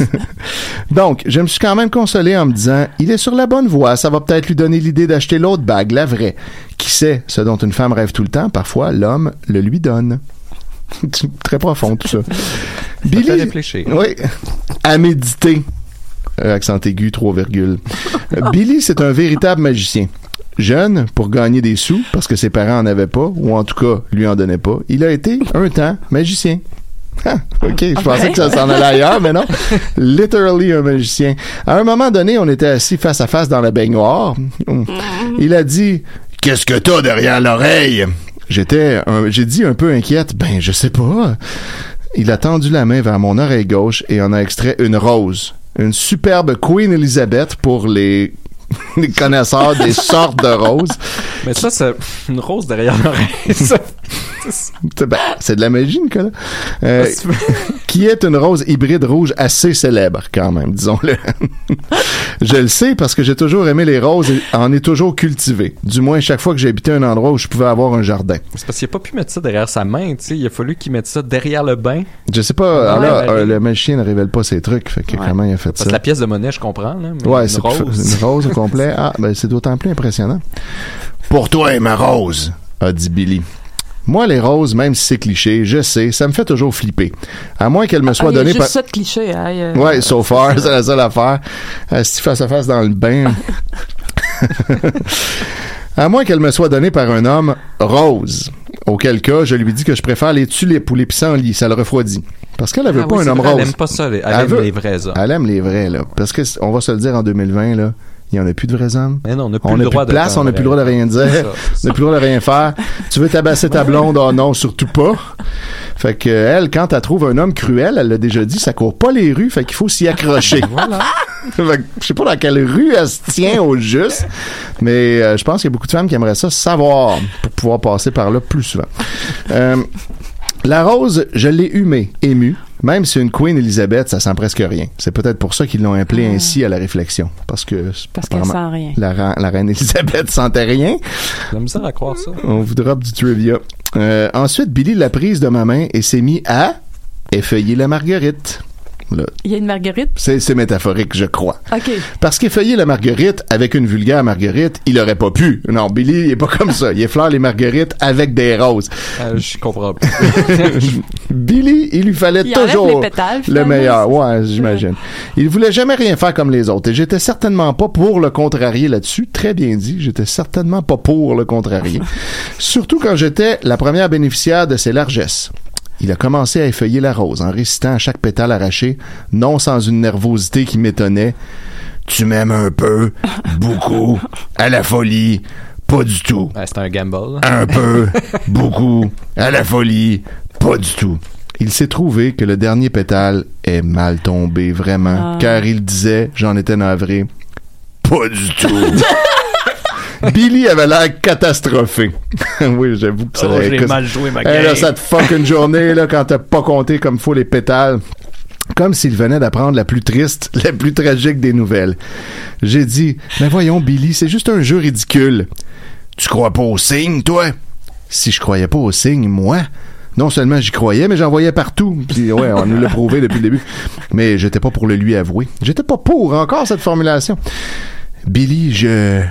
Donc, je me suis quand même consolé en me disant, il est sur la bonne voie, ça va peut-être lui donner l'idée d'acheter l'autre bague, la vraie. Qui sait, ce dont une femme rêve tout le temps, parfois l'homme le lui donne. Très profond tout ça. Ça fait réfléchir. Oui. À méditer. Euh, accent aigu, 3 virgules. Euh, Billy, c'est un véritable magicien. Jeune, pour gagner des sous, parce que ses parents en avaient pas, ou en tout cas, lui en donnaient pas, il a été, un temps, magicien. Ah, OK, je pensais que ça s'en allait ailleurs, mais non. Literally un magicien. À un moment donné, on était assis face à face dans la baignoire. Il a dit Qu'est-ce que t'as derrière l'oreille? J'étais, j'ai dit un peu inquiète. Ben, je sais pas. Il a tendu la main vers mon oreille gauche et en a extrait une rose. Une superbe Queen Elizabeth pour les, les connaisseurs des sortes de roses. Mais ça, c'est une rose derrière l'oreille. ben, c'est de la magie, Nicolas. Euh, qui est une rose hybride rouge assez célèbre, quand même, disons-le. je le sais parce que j'ai toujours aimé les roses et en ai toujours cultivé. Du moins, chaque fois que j'ai habité un endroit où je pouvais avoir un jardin. C'est parce qu'il n'a pas pu mettre ça derrière sa main, tu sais. Il a fallu qu'il mette ça derrière le bain. Je sais pas, Ah, là, ben, euh, le magicien ne révèle pas ses trucs, fait que Ouais. comment il a fait Parce ça? la pièce de monnaie, je comprends, là. Mais Ouais, une c'est rose. une rose complet. Ah, ben c'est d'autant plus impressionnant. Pour toi, ma rose, a dit Billy. Moi, les roses, même si c'est cliché, je sais, ça me fait toujours flipper. À moins qu'elles me soient Ah, données par... ça de cliché. hein, euh, Ouais, so far, c'est la seule affaire. Assis face à face dans le bain. à moins qu'elle me soit donnée par un homme rose. Auquel cas, je lui dis que je préfère les tulipes ou les pissenlits, ça le refroidit. Parce qu'elle, elle veut Ah pas oui, un c'est homme vrai, rose. Elle aime pas ça. Elle, Elle aime veut- les vrais hommes. Elle aime les vrais, là. Parce que, on va se le dire en 2020, là, il y en a plus de vrais hommes. Mais non, on n'a plus On le plus droit de place, on n'a plus le droit de rien dire. Ça, On n'a plus le droit de rien faire. Tu veux tabasser ta blonde? Oh non, surtout pas. Fait que elle, quand elle trouve un homme cruel, elle l'a déjà dit, ça court pas les rues, fait qu'il faut s'y accrocher. Voilà. Fait que je sais pas dans quelle rue elle se tient au juste, mais euh, je pense qu'il y a beaucoup de femmes qui aimeraient ça savoir pour pouvoir passer par là plus souvent. Euh, la rose, je l'ai humée, émue. Même si une Queen Elizabeth, ça sent presque rien. C'est peut-être pour ça qu'ils l'ont appelée ainsi à la réflexion. Parce que, Parce qu'elle sent rien. La, reine Elisabeth sentait rien. J'ai la misère à croire ça. On vous drop du trivia. Euh, ensuite, Billy l'a prise de ma main et s'est mis à effeuiller la marguerite. Là, Il y a une marguerite? c'est c'est métaphorique, je crois. OK. Parce qu'effeuiller la marguerite avec une vulgaire marguerite, il aurait pas pu. Non, Billy, il est pas comme ça. Il effleure les marguerites avec des roses. Euh, je comprends pas. Billy, il lui fallait Il toujours les pétales, le meilleur. Ouais, j'imagine. Il voulait jamais rien faire comme les autres. Et j'étais certainement pas pour le contrarier là-dessus. Très bien dit. J'étais certainement pas pour le contrarier. Surtout quand j'étais la première bénéficiaire de ses largesses. Il a commencé à effeuiller la rose en récitant à chaque pétale arraché, non sans une nervosité qui m'étonnait. Tu m'aimes un peu, beaucoup, à la folie, pas du tout. Ouais, c'est un gamble. Un peu, beaucoup, à la folie, pas du tout. Il s'est trouvé que le dernier pétale est mal tombé, vraiment, Ah. car il disait, j'en étais navré, pas du tout. Billy avait l'air catastrophé. oui, j'avoue que ça Oh, j'ai mal joué ma Eh, là, game. ça te fuck une journée là, quand t'as pas compté comme faut les pétales. Comme s'il venait d'apprendre la plus triste, la plus tragique des nouvelles. J'ai dit, mais voyons, Billy, c'est juste un jeu ridicule. Tu crois pas au signe, toi? Si je croyais pas au signe, moi, non seulement j'y croyais, mais j'en voyais partout. Puis ouais, on nous l'a prouvé depuis le début. Mais j'étais pas pour le lui avouer. J'étais pas pour encore cette formulation. Billy, je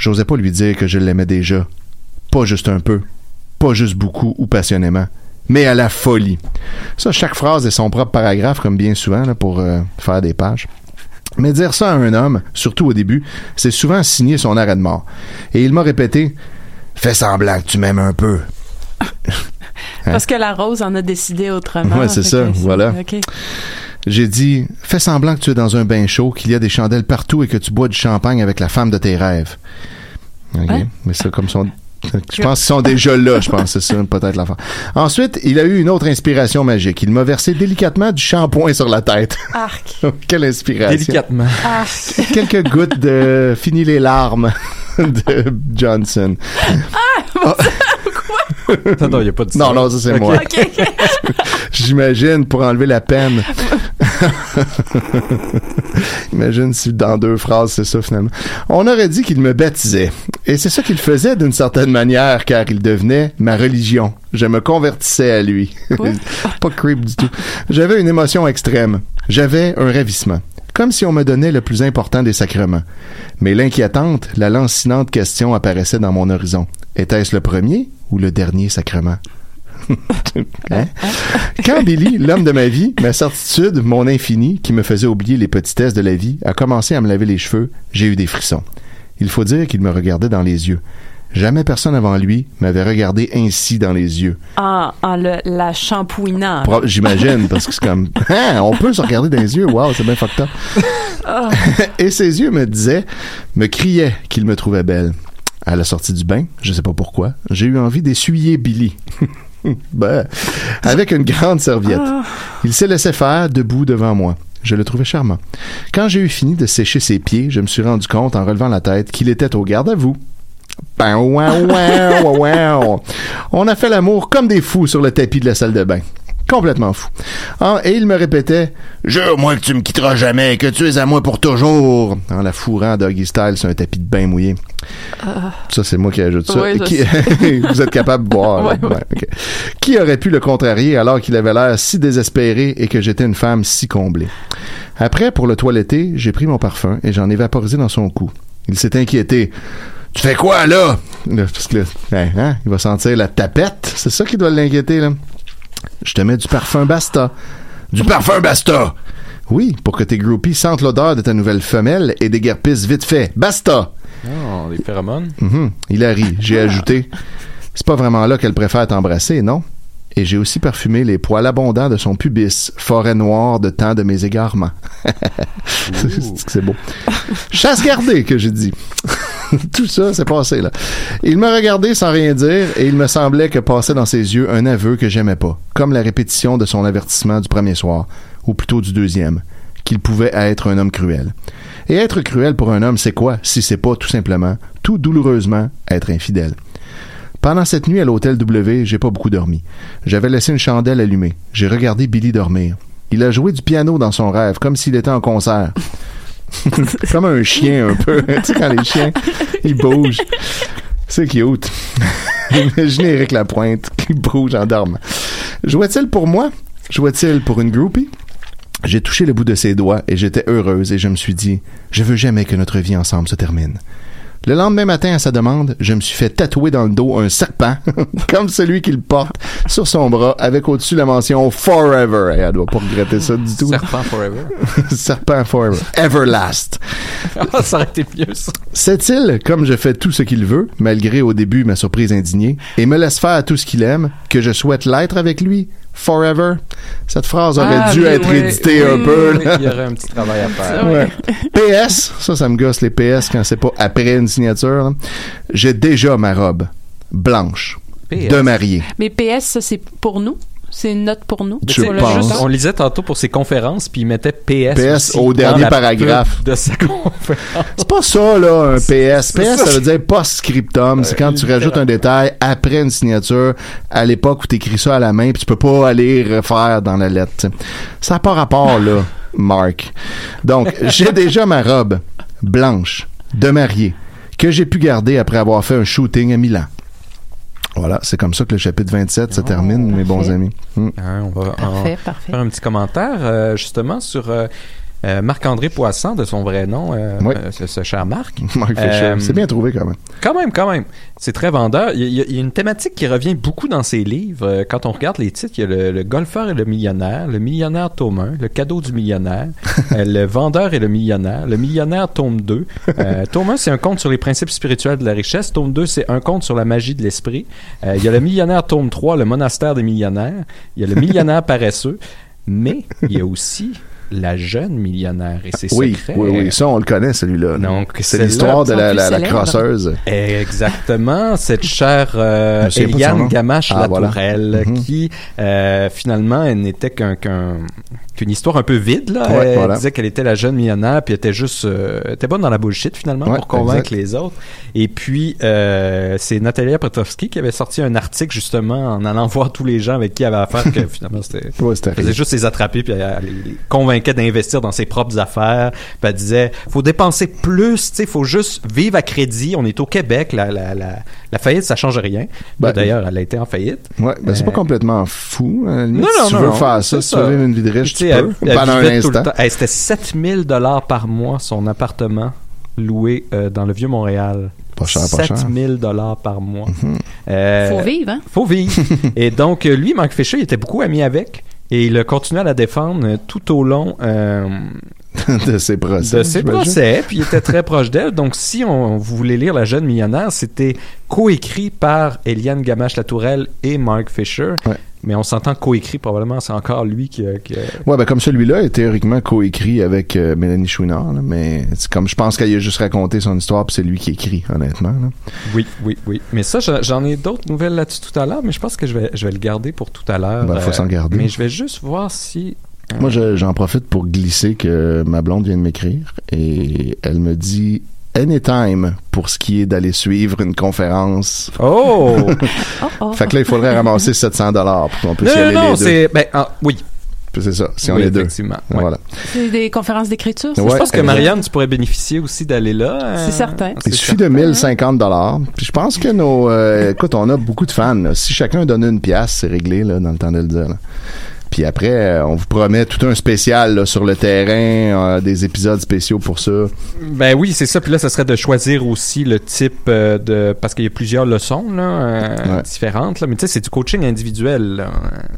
j'osais pas lui dire que je l'aimais déjà. Pas juste un peu, pas juste beaucoup ou passionnément, mais à la folie. Ça, chaque phrase est son propre paragraphe, comme bien souvent, là, pour euh, faire des pages. Mais dire ça à un homme, surtout au début, c'est souvent signer son arrêt de mort. Et il m'a répété Fais semblant que tu m'aimes un peu. Hein? Parce que la rose en a décidé autrement. Ouais, c'est ça, que voilà. J'ai dit Fais semblant que tu es dans un bain chaud, qu'il y a des chandelles partout et que tu bois du champagne avec la femme de tes rêves. OK. Hein? Mais c'est comme son. Je pense qu'ils sont déjà là, je pense, c'est ça, peut-être l'affaire. Ensuite, il a eu une autre inspiration magique. Il m'a versé délicatement du shampoing sur la tête. Arc. Quelle inspiration. Délicatement. Arc. Quelques gouttes de Fini les larmes de Johnson. Non, non, il n'y a pas de Non, non, ça c'est moi. J'imagine pour enlever la peine. Imagine si dans deux phrases c'est ça finalement. On aurait dit qu'il me baptisait. Et c'est ça qu'il faisait d'une certaine manière car il devenait ma religion. Je me convertissais à lui. Pas creep du tout. J'avais une émotion extrême. J'avais un ravissement. Comme si on me donnait le plus important des sacrements. Mais l'inquiétante, la lancinante question apparaissait dans mon horizon. Était-ce le premier ou le dernier sacrement? Hein? Quand Billy, l'homme de ma vie, ma certitude, mon infini, qui me faisait oublier les petitesses de la vie, a commencé à me laver les cheveux, j'ai eu des frissons. Il faut dire qu'il me regardait dans les yeux. Jamais personne avant lui m'avait regardé ainsi dans les yeux. En, en le, la shampouinant. J'imagine, parce que c'est comme, Hein, on peut se regarder dans les yeux, wow, c'est bien fucked up. Ah. Et ses yeux me disaient, me criaient qu'il me trouvait belle. À la sortie du bain, je sais pas pourquoi, j'ai eu envie d'essuyer Billy. ben, avec une grande serviette. Ah. Il s'est laissé faire debout devant moi. Je le trouvais charmant. Quand j'ai eu fini de sécher ses pieds, je me suis rendu compte en relevant la tête qu'il était au garde à vous. Ben. On a fait l'amour comme des fous sur le tapis de la salle de bain. Complètement fou. Ah, et il me répétait Jure-moi que tu me quitteras jamais, que tu es à moi pour toujours. En la fourrant doggy style sur un tapis de bain mouillé. Ça, c'est moi qui ajoute ça. Oui, Qui-. Vous êtes capable de boire. là? Ouais, ouais. Ouais, ok. Qui aurait pu le contrarier alors qu'il avait l'air si désespéré et que j'étais une femme si comblée? Après, pour le toiletter, j'ai pris mon parfum et j'en ai vaporisé dans son cou. Il s'est inquiété. Tu fais quoi, là? Parce que là, hein, hein, il va sentir la tapette. C'est ça qui doit l'inquiéter, là. Je te mets du parfum Basta. Du parfum Basta! Oui, pour que tes groupies sentent l'odeur de ta nouvelle femelle et déguerpissent vite fait. Basta! Oh, des phéromones. Il a ri. J'ai ajouté C'est pas vraiment là qu'elle préfère t'embrasser, non? Et j'ai aussi parfumé les poils abondants de son pubis, forêt noire de temps de mes égarements. C'est beau. Chasse gardée, que j'ai dit. Tout ça, c'est passé, là. Il me regardait sans rien dire et il me semblait que passait dans ses yeux un aveu que j'aimais pas, comme la répétition de son avertissement du premier soir, ou plutôt du deuxième, qu'il pouvait être un homme cruel. Et être cruel pour un homme, c'est quoi, si c'est pas tout simplement, tout douloureusement, être infidèle? Pendant cette nuit à l'hôtel W, j'ai pas beaucoup dormi. J'avais laissé une chandelle allumée. J'ai regardé Billy dormir. Il a joué du piano dans son rêve, comme s'il était en concert. comme un chien, un peu. tu sais, quand les chiens, ils bougent. C'est cute. Imaginez Eric Lapointe qui bouge en dormant. Jouait-il pour moi? Jouait-il pour une groupie? J'ai touché le bout de ses doigts et j'étais heureuse et je me suis dit, je veux jamais que notre vie ensemble se termine. Le lendemain matin, à sa demande, je me suis fait tatouer dans le dos un serpent, comme celui qu'il porte sur son bras, avec au-dessus la mention Forever. Et elle doit pas regretter ça du tout. Serpent Forever. Serpent Forever. Everlast. Ah, ça aurait été mieux, ça. Comme je fais tout ce qu'il veut, malgré au début ma surprise indignée, et me laisse faire tout ce qu'il aime, que je souhaite l'être avec lui, forever? Cette phrase aurait Ah, dû oui, être oui, éditée oui, un peu. là. Il y aurait un petit travail à faire. Ouais. PS, ça, ça me gosse les PS quand c'est pas après une signature. J'ai déjà ma robe blanche PS. de mariée. Mais PS, ça, c'est pour nous? C'est une note pour nous? Je pense. On lisait tantôt pour ses conférences, puis il mettait PS. PS au dernier paragraphe. De sa conférence. C'est pas ça, là, un PS. PS, ça. veut dire post-scriptum. C'est quand tu rajoutes un détail après une signature à l'époque où tu écris ça à la main puis tu peux pas aller refaire dans la lettre. Ça n'a pas rapport, là, Mark. Donc, j'ai déjà ma robe blanche de mariée que j'ai pu garder après avoir fait un shooting à Milan. Voilà, c'est comme ça que le chapitre 27 se termine, mes bons amis. Hein, on va parfait. faire un petit commentaire euh, justement sur euh, Euh, Marc-André Poisson, de son vrai nom, euh, Oui. euh, ce, ce cher Marc. Euh, C'est bien trouvé quand même. Quand même, quand même. C'est très vendeur. Il y, a, il y une thématique qui revient beaucoup dans ses livres. Quand on regarde les titres, il y a le, le golfeur et le millionnaire, le millionnaire tome 1, le cadeau du millionnaire, le vendeur et le millionnaire, le millionnaire tome 2. Euh, tome 1, c'est un conte sur les principes spirituels de la richesse. Tome 2, c'est un conte sur la magie de l'esprit. Il y a le millionnaire tome 3, le monastère des millionnaires. Il y a le millionnaire paresseux. Mais il y a aussi la jeune millionnaire et ses Oui, secrets. oui, oui. Ça, on le connaît, celui-là. Donc, c'est l'histoire de la, la, la crosseuse. Exactement, cette chère euh, Eliane. Gamache Ah, voilà. Latourelle, Mhm. qui euh, finalement elle n'était qu'un qu'un qu'une histoire un peu vide là. Ouais, elle voilà. disait qu'elle était la jeune millionnaire puis elle était juste euh, elle était bonne dans la bullshit finalement Ouais, pour convaincre exact. les autres. Et puis euh, c'est Natalia Petrovski qui avait sorti un article justement en allant voir tous les gens avec qui elle avait affaire que finalement c'était Ouais, elle faisait juste les attraper puis elle, elle les convainquait d'investir dans ses propres affaires. Puis elle disait faut dépenser plus, tu sais, faut juste vivre à crédit. On est au Québec, la la la, la faillite ça change rien. Ben, D'ailleurs, elle a été en faillite. Ouais, ben c'est Euh, pas complètement fou. la limite. Non, si non, tu non, veux non, faire ça, si tu veux vivre une vie de riche, tu sais, elle- elle pendant un vivait tout le instant. temps. Hey, C'était 7000 dollars par mois son appartement loué euh, dans le vieux Montréal. Pas cher, pas cher. 7000 dollars par mois. Mhm. Euh, Faut vivre, hein? Faut vivre. et donc, euh, lui, Marc Fisher, il était beaucoup ami avec. Et il a continué à la défendre euh, tout au long euh, de ses procès. de ses procès. Puis il était très proche d'elle. Donc, si on, vous voulez lire La jeune millionnaire, c'était coécrit par Eliane Gamache-Latourelle et Mark Fisher. Ouais. Mais on s'entend coécrit, probablement, c'est encore lui qui qui Ouais, ben comme celui-là est théoriquement coécrit avec euh, Mélanie Chouinard, là, mais c'est comme je pense qu'elle a juste raconté son histoire, puis c'est lui qui écrit, honnêtement. là. Oui, oui, oui. Mais ça, j'en- ai d'autres nouvelles là-dessus tout à l'heure, mais je pense que je vais, je vais le garder pour tout à l'heure. Ben, faut s'en garder. Mais je vais juste voir si... euh, Moi, je- j'en profite pour glisser que ma blonde vient de m'écrire et elle me dit anytime pour ce qui est d'aller suivre une conférence. Oh! Oh, oh. Fait que là, il faudrait ramasser 700 dollars pour qu'on puisse non, y aller non, non, les deux. c'est... Ben, ah, oui. C'est ça, si on Oui, est deux. effectivement, ouais. Voilà. C'est des conférences d'écriture, c'est Ouais. Je pense que Marianne, tu pourrais bénéficier aussi d'aller là. euh, C'est certain. Il suffit de 1050 dollars. Puis je pense que nos, euh, écoute, on a beaucoup de fans. là. Si chacun donne une pièce, c'est réglé là, dans le temps de le dire. là. Puis après, euh, on vous promet tout un spécial là, sur le terrain, euh, des épisodes spéciaux pour ça. Ben oui, c'est ça. Puis là, ça serait de choisir aussi le type euh, de... Parce qu'il y a plusieurs leçons là, euh, Ouais. différentes. Là. Mais tu sais, c'est du coaching individuel.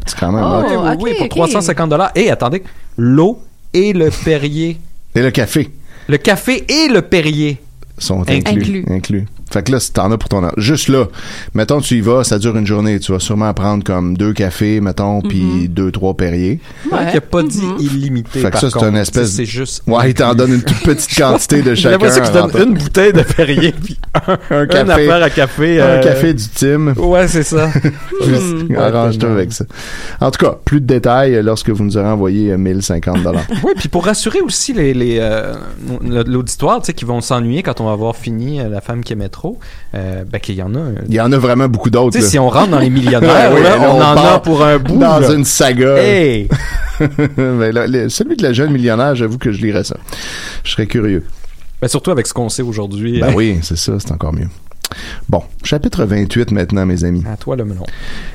C'est quand même. Oh, oui, oui, ok, pour ok. 350 dollars. Et attendez, l'eau et le Perrier. Et le café le café et le Perrier. sont Inclus. inclus. Inclus. Fait que là, si t'en as pour ton argent. Juste là, mettons, tu y vas, ça dure une journée. Tu vas sûrement prendre comme deux cafés, mettons, puis deux, trois Perriers. Ouais. Il a pas dit illimité. Fait que par ça, c'est contre. une espèce- C'est juste. Ouais, il t'en donne une toute petite quantité de J'ai chacun. l'impression qu'il donne une bouteille de Perrier puis un, Un un café. affaire à café. Un euh, café du Tim. Ouais, c'est ça. Juste, Arrange-toi avec ça. En tout cas, plus de détails lorsque vous nous aurez envoyé euh, 1050 dollars. Oui, puis pour rassurer aussi les, les, euh, l'auditoire, tu sais, qui vont s'ennuyer quand on va avoir fini euh, La femme qui aimait trop, euh, ben qu'il y en a. euh, Il y en a vraiment beaucoup d'autres. Si on rentre dans les millionnaires, Ouais, là, on, en a pour un bout. Dans là. une saga. Hey! Mais là, le- celui de la jeune millionnaire, j'avoue que je lirais ça. Je serais curieux. Ben, surtout avec ce qu'on sait aujourd'hui. Ben oui, c'est ça, c'est encore mieux. Bon, chapitre 28 maintenant, mes amis. À toi le melon.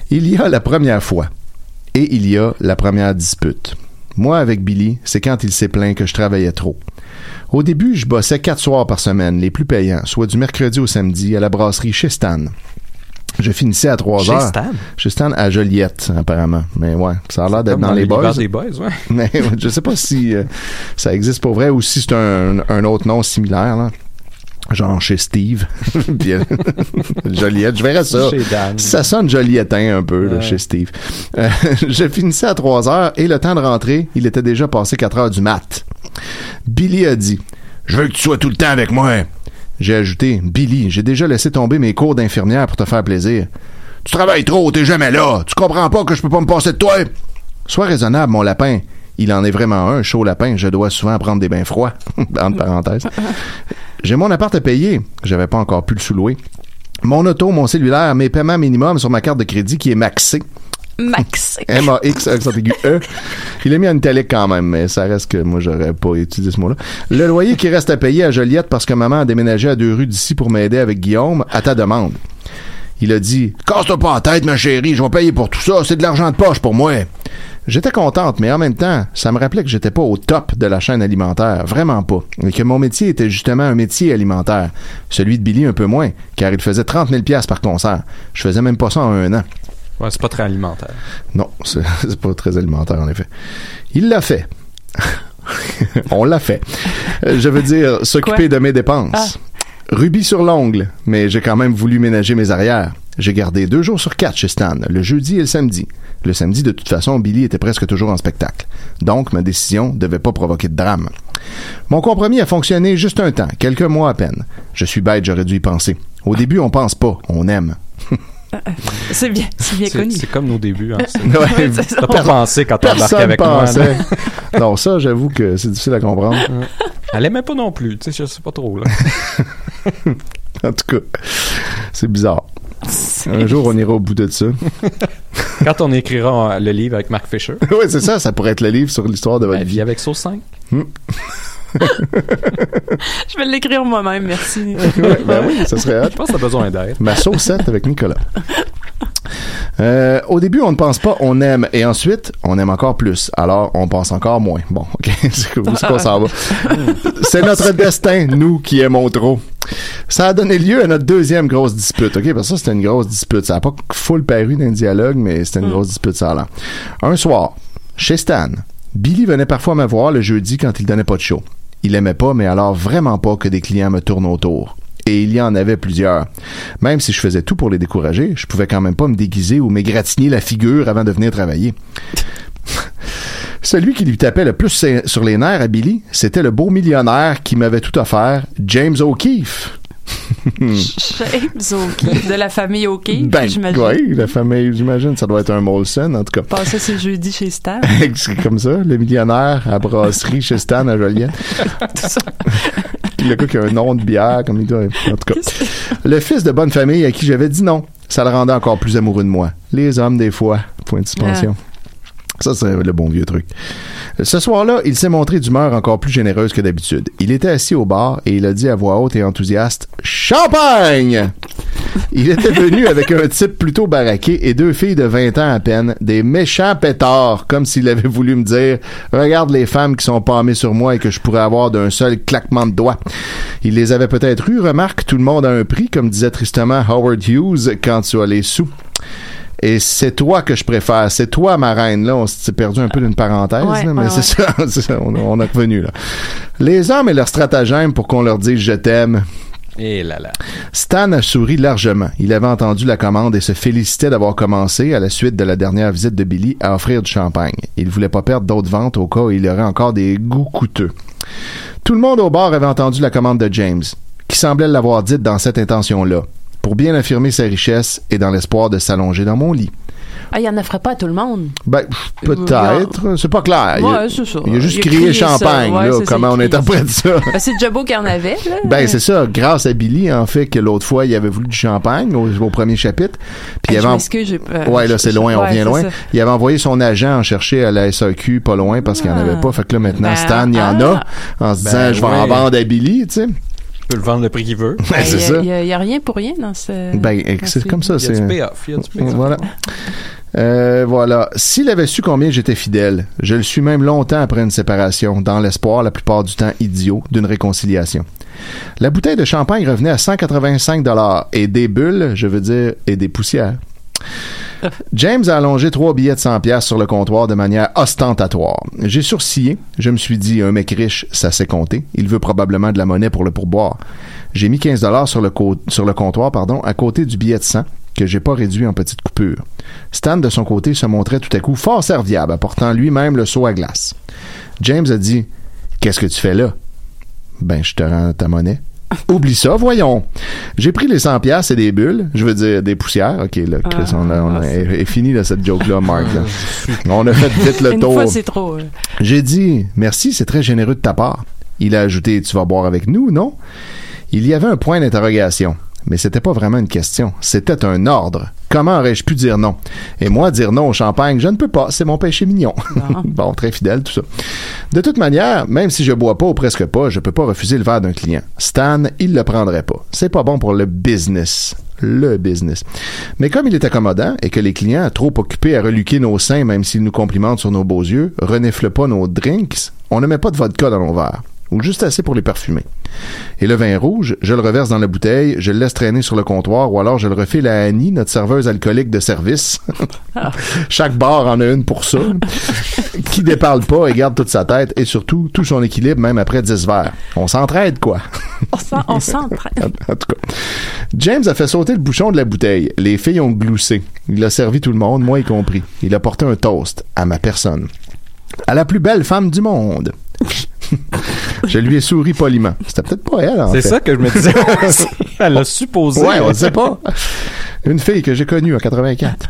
Il y a la première fois et il y a la première dispute. Moi, avec Billy, c'est quand il s'est plaint que je travaillais trop. Au début, je bossais quatre soirs par semaine, les plus payants, soit du mercredi au samedi à la brasserie chez Stan. Je finissais à 3 Chez heures. Stan? Chez Stan à Joliette, apparemment. Mais ouais, ça a l'air d'être dans, les boys. des boys, ouais. Mais je sais pas si euh, ça existe pour vrai ou si c'est un, un autre nom similaire, là. Genre chez Steve. Euh, Joliette, je verrais ça. Chez Dan. Ça sonne joliettin un peu là, chez Steve. Euh, je finissais à 3 heures et le temps de rentrer, il était déjà passé 4 heures du mat. Billy a dit Je veux que tu sois tout le temps avec moi. J'ai ajouté Billy, j'ai déjà laissé tomber mes cours d'infirmière pour te faire plaisir. Tu travailles trop, t'es jamais là. Tu comprends pas que je peux pas me passer de toi? Sois raisonnable, mon lapin. Il en est vraiment un, chaud lapin. Je dois souvent prendre des bains froids. Entre parenthèses. J'ai mon appart à payer. J'avais pas encore pu le sous-louer. Mon auto, mon cellulaire, mes paiements minimums sur ma carte de crédit qui est maxé. Max. M-A-X, accent aigu E. Il est mis en italique quand même, mais ça reste que moi, j'aurais pas utilisé ce mot-là. Le loyer qui reste à payer à Joliette parce que maman a déménagé à deux rues d'ici pour m'aider avec Guillaume, à ta demande. Il a dit Casse-toi pas la tête, ma chérie, je vais payer pour tout ça, c'est de l'argent de poche pour moi. J'étais contente, mais en même temps, ça me rappelait que j'étais pas au top de la chaîne alimentaire, vraiment pas, et que mon métier était justement un métier alimentaire. Celui de Billy un peu moins, car il faisait 30 000 pièces par concert. Je faisais même pas ça en un an. Ouais, c'est pas très alimentaire. Non, c'est pas très alimentaire en effet. Il l'a fait. On l'a fait. Euh, Je veux dire, s'occuper de mes dépenses. Rubis sur l'ongle, mais j'ai quand même voulu ménager mes arrières. J'ai gardé deux jours sur quatre chez Stan, le jeudi et le samedi. Le samedi, de toute façon, Billy était presque toujours en spectacle. Donc, ma décision devait pas provoquer de drame. Mon compromis a fonctionné juste un temps, quelques mois à peine. Je suis bête, j'aurais dû y penser. Au début, on pense pas, on aime. C'est bien, c'est bien connu. c'est comme nos débuts. Hein. Ouais. T'as pas pensé quand t'as embarqué Personne avec moi. pensait. là. non, ça, j'avoue que c'est difficile à comprendre. Elle aimait pas non plus. Tu sais, je sais pas trop. Là. En tout cas, c'est bizarre. Un jour, on ira au bout de ça. Quand on écrira euh, le livre avec Mark Fisher, oui, c'est ça. Ça pourrait être le livre sur l'histoire de votre la vie. vie avec Sauce 5. Je vais l'écrire moi-même, merci. Ouais, ben oui, ça serait hot. Je pense que t'as besoin d'aide. Ma saucette avec Nicolas. Euh, au début, on ne pense pas, on aime, et ensuite, on aime encore plus. Alors, on pense encore moins. Bon, ok, c'est qu'on s'en va. C'est notre destin, nous qui aimons trop. Ça a donné lieu à notre deuxième grosse dispute, ok? Parce que ça, c'était une grosse dispute. Ça n'a pas full paru d'un dialogue, mais c'était une grosse dispute, ça là. Un soir, chez Stan, Billy venait parfois me voir le jeudi quand il donnait pas de show. Il aimait pas, mais alors vraiment pas que des clients me tournent autour. Et il y en avait plusieurs. Même si je faisais tout pour les décourager, je pouvais quand même pas me déguiser ou m'égratigner la figure avant de venir travailler. Celui qui lui tapait le plus sur les nerfs à Billy, c'était le beau millionnaire qui m'avait tout offert, James O'Keefe. James O'Keefe, de la famille O'Keefe, Ben, j'imagine. oui, la famille, j'imagine, ça doit être un Molson, en tout cas. Passé ce jeudi chez Stan. C'est comme ça, le millionnaire à brasserie chez Stan à Joliette. le gars qui a un nom de bière, comme il doit. En tout cas. Le fils de bonne famille à qui j'avais dit non. Ça le rendait encore plus amoureux de moi. Les hommes, des fois. Point de suspension. Ça, c'est le bon vieux truc. Ce soir-là, il s'est montré d'humeur encore plus généreuse que d'habitude. Il était assis au bar et il a dit à voix haute et enthousiaste Champagne! Il était venu avec un type plutôt baraqué et deux filles de 20 ans à peine, des méchants pétards, comme s'il avait voulu me dire Regarde les femmes qui sont palmées sur moi et que je pourrais avoir d'un seul claquement de doigts. Il les avait peut-être eus, remarque, tout le monde a un prix, comme disait tristement Howard Hughes quand tu as les sous. Et c'est toi que je préfère. C'est toi, ma reine. Là, on s'est perdu un peu d'une parenthèse, Ouais, là, mais ouais, c'est ça, c'est ça. On, on est revenu, là. Les hommes et leurs stratagèmes pour qu'on leur dise je t'aime. Et là là. Stan a souri largement. Il avait entendu la commande et se félicitait d'avoir commencé, à la suite de la dernière visite de Billy, à offrir du champagne. Il voulait pas perdre d'autres ventes au cas où il y aurait encore des goûts coûteux. Tout le monde au bar avait entendu la commande de James, qui semblait l'avoir dite dans cette intention-là, pour bien affirmer sa richesse et dans l'espoir de s'allonger dans mon lit. Ah, il en offrait pas à tout le monde. Ben, peut-être. C'est pas clair. Il a- Ouais, c'est ça. Il a juste Il a crié crié champagne, Ouais, là. Comment il on interprète ça? Ben, c'est déjà beau qu'il y en avait, là. Ben, c'est ça. Grâce à Billy, en fait, que l'autre fois, il avait voulu du champagne au, au premier chapitre. Puis il Hey, je avait. ouais, là, c'est loin, on ouais, loin. ça. Il avait envoyé son agent en chercher à la SAQ pas loin parce qu'il n'y en avait pas. Fait que là, maintenant, Ben, Stan, il y en ah. a. En se Ben, disant, je vais en vendre à Billy, tu sais. Il peut le vendre le prix qu'il veut. Ben, c'est ça. Il n'y a, rien pour rien dans ce. Ben, c'est ce- comme ça. Il y a c'est du payoff. Il y a du payoff. Voilà. Euh, voilà. S'il avait su combien j'étais fidèle, je le suis même longtemps après une séparation, dans l'espoir, la plupart du temps idiot, d'une réconciliation. La bouteille de champagne revenait à 185 dollars et des bulles, je veux dire, et des poussières. James a allongé trois billets de 100 pièces sur le comptoir de manière ostentatoire. J'ai sourcillé. Je me suis dit, un mec riche, ça sait compter. Il veut probablement de la monnaie pour le pourboire. J'ai mis 15 dollars sur le comptoir, pardon, à côté du billet de 100 que j'ai pas réduit en petites coupures. Stan, de son côté, se montrait tout à coup fort serviable, apportant lui-même le seau à glace. James a dit, qu'est-ce que tu fais là? Ben, je te rends ta monnaie. Oublie ça, voyons. J'ai pris les 100 pièces et des bulles, je veux dire des poussières. OK, là, Chris, on a, on a- est, est fini là, cette joke-là, Mark. là. On a fait vite le Une tour. fois, c'est trop. J'ai dit merci, c'est très généreux de ta part. Il a ajouté tu vas boire avec nous, non? Il y avait un point d'interrogation, mais c'était pas vraiment une question, c'était un ordre. Comment aurais-je pu dire non? Et moi dire non au champagne, je ne peux pas, c'est mon péché mignon. bon, très fidèle tout ça. De toute manière, même si je bois pas ou presque pas, je peux pas refuser le verre d'un client. Stan, il le prendrait pas. C'est pas bon pour le business. le business. Mais comme il est accommodant et que les clients, trop occupés à reluquer nos seins même s'ils nous complimentent sur nos beaux yeux, reniflent pas nos drinks, on ne met pas de vodka dans nos verres ou juste assez pour les parfumer. Et le vin rouge, je le reverse dans la bouteille, je le laisse traîner sur le comptoir ou alors je le refile à Annie, notre serveuse alcoolique de service. Chaque bar en a une pour ça. qui déparle pas et garde toute sa tête et surtout tout son équilibre même après 10 verres. On s'entraide quoi. On s'en- on s'entraîne. En tout cas, James a fait sauter le bouchon de la bouteille. Les filles ont gloussé. Il a servi tout le monde, moi y compris. Il a porté un toast à ma personne. À la plus belle femme du monde. je lui ai souri poliment. C'était peut-être pas elle, en C'est fait. ça que je me disais. Elle a supposé. Ouais, on ne sait pas. Une fille que j'ai connue en 84.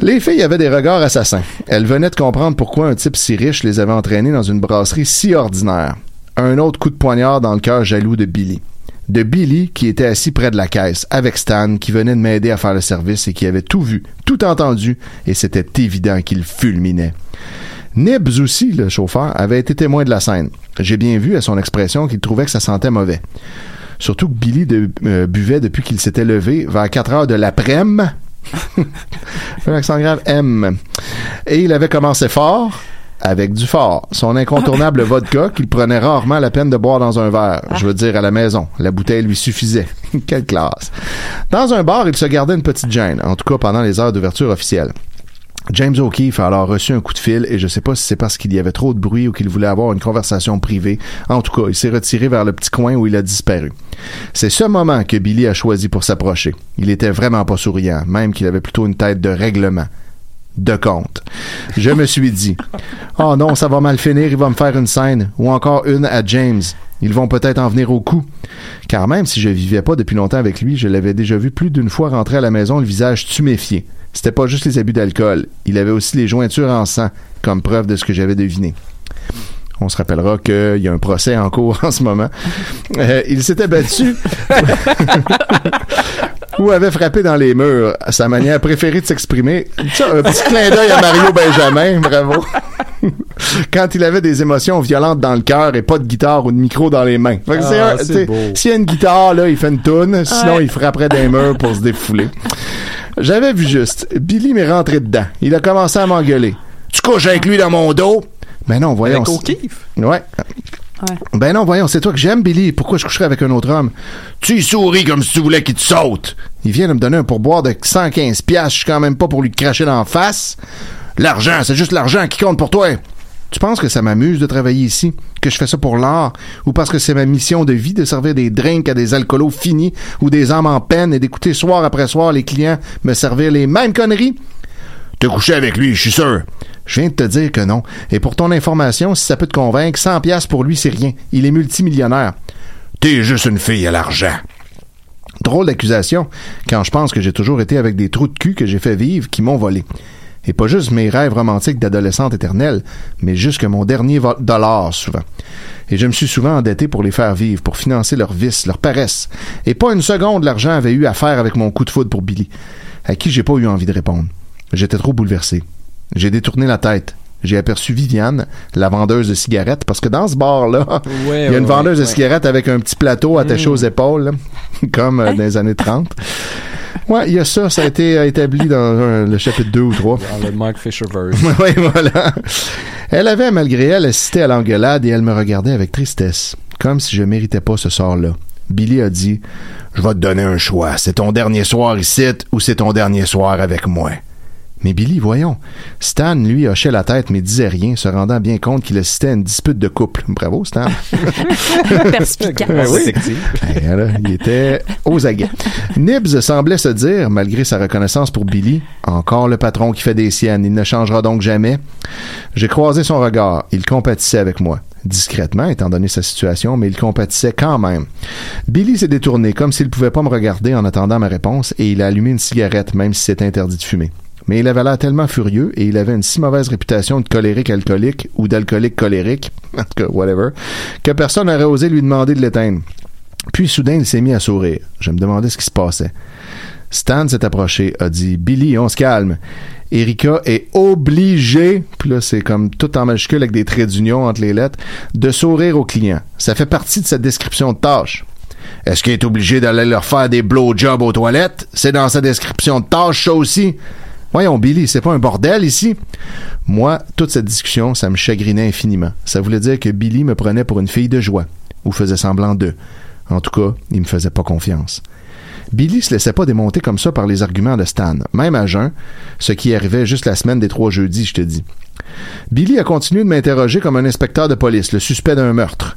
Les filles avaient des regards assassins. Elles venaient de comprendre pourquoi un type si riche les avait entraînées dans une brasserie si ordinaire. Un autre coup de poignard dans le cœur jaloux de Billy. De Billy qui était assis près de la caisse avec Stan qui venait de m'aider à faire le service et qui avait tout vu, tout entendu et c'était évident qu'il fulminait. Nibs aussi, le chauffeur, avait été témoin de la scène. J'ai bien vu à son expression qu'il trouvait que ça sentait mauvais. Surtout que Billy de- euh, buvait depuis qu'il s'était levé vers 4 heures de l'après-midi. Un accent grave M. Et il avait commencé fort avec du fort. Son incontournable vodka qu'il prenait rarement la peine de boire dans un verre. Je veux dire à la maison. La bouteille lui suffisait. Quelle classe. Dans un bar, il se gardait une petite gêne, en tout cas pendant les heures d'ouverture officielle. James O'Keefe a alors reçu un coup de fil et je sais pas si c'est parce qu'il y avait trop de bruit ou qu'il voulait avoir une conversation privée. En tout cas, il s'est retiré vers le petit coin où il a disparu. C'est ce moment que Billy a choisi pour s'approcher. Il était vraiment pas souriant, même qu'il avait plutôt une tête de règlement. De compte. Je me suis dit, oh non, ça va mal finir, il va me faire une scène, ou encore une à James. Ils vont peut-être en venir au coup. Car même si je vivais pas depuis longtemps avec lui, je l'avais déjà vu plus d'une fois rentrer à la maison le visage tuméfié. C'était pas juste les abus d'alcool, il avait aussi les jointures en sang, comme preuve de ce que j'avais deviné. On se rappellera qu'il y a un procès en cours en ce moment. Euh, il s'était battu ou avait frappé dans les murs. Sa manière préférée de s'exprimer. Un petit clin d'œil à Mario Benjamin, bravo. Quand il avait des émotions violentes dans le cœur et pas de guitare ou de micro dans les mains. Ah. S'il y a une guitare, là, il fait une toune. Sinon, il frapperait des murs pour se défouler. J'avais vu juste. Billy m'est rentré dedans. Il a commencé à m'engueuler. Tu couches avec lui dans mon dos? Ben non, voyons. Avec O'Keefe? Ouais. Ben non, voyons, c'est toi que j'aime, Billy. Pourquoi je coucherais avec un autre homme? Tu souris comme si tu voulais qu'il te saute. Il vient de me donner un pourboire de 115 piastres. Je suis quand même pas pour lui cracher dans la face. L'argent, c'est juste l'argent qui compte pour toi. Tu penses que ça m'amuse de travailler ici? Que je fais ça pour l'art? Ou parce que c'est ma mission de vie de servir des drinks à des alcoolos finis ou des âmes en peine et d'écouter soir après soir les clients me servir les mêmes conneries? Te coucher avec lui, je suis sûr. Je viens de te dire que non. Et pour ton information, si ça peut te convaincre, 100 pièces pour lui, c'est rien. Il est multimillionnaire. T'es juste une fille à l'argent. Drôle d'accusation, quand je pense que j'ai toujours été avec des trous de cul que j'ai fait vivre qui m'ont volé. Et pas juste mes rêves romantiques d'adolescente éternelle, mais jusque mon dernier dollar, souvent. Et je me suis souvent endetté pour les faire vivre, pour financer leurs vices, leurs paresses. Et pas une seconde l'argent avait eu à faire avec mon coup de foudre pour Billy, à qui j'ai pas eu envie de répondre. J'étais trop bouleversé. J'ai détourné la tête. J'ai aperçu Viviane, la vendeuse de cigarettes, parce que dans ce bar-là, Ouais, il y a une ouais, vendeuse de cigarettes avec un petit plateau attaché Mm. aux épaules, comme euh, dans les années 30. Ouais, il y a ça, ça a été établi dans euh, le chapitre 2 ou 3. Dans le Mike Fisherverse. oui, voilà. Elle avait, malgré elle, assisté à l'engueulade et elle me regardait avec tristesse, comme si je méritais pas ce sort-là. Billy a dit Je vais te donner un choix. C'est ton dernier soir ici ou c'est ton dernier soir avec moi. Mais Billy, voyons. Stan, lui, hochait la tête mais disait rien, se rendant bien compte qu'il assistait à une dispute de couple. Bravo, Stan. Perspicace. Ben oui. Ben, là, il était aux aguets. Nibs semblait se dire, malgré sa reconnaissance pour Billy, encore le patron qui fait des siennes, il ne changera donc jamais. J'ai croisé son regard. Il compatissait avec moi. Discrètement, étant donné sa situation, mais il compatissait quand même. Billy s'est détourné, comme s'il pouvait pas me regarder en attendant ma réponse, et il a allumé une cigarette, même si c'était interdit de fumer. Mais il avait l'air tellement furieux et il avait une si mauvaise réputation de colérique alcoolique ou d'alcoolique colérique, en tout cas, whatever, que personne n'aurait osé lui demander de l'éteindre. Puis soudain, il s'est mis à sourire. Je me demandais ce qui se passait. Stan s'est approché, a dit Billy, on se calme. Erika est obligée, puis là c'est comme tout en majuscule avec des traits d'union entre les lettres, de sourire au client. Ça fait partie de sa description de tâche. Est-ce qu'il est obligé d'aller leur faire des blowjobs aux toilettes? C'est dans sa description de tâche, ça aussi. Voyons, Billy, c'est pas un bordel ici? Moi, toute cette discussion, ça me chagrinait infiniment. Ça voulait dire que Billy me prenait pour une fille de joie, ou faisait semblant d'eux. En tout cas, il me faisait pas confiance. Billy se laissait pas démonter comme ça par les arguments de Stan, même à jeun, ce qui arrivait juste la semaine des trois jeudis, je te dis. Billy a continué de m'interroger comme un inspecteur de police, le suspect d'un meurtre.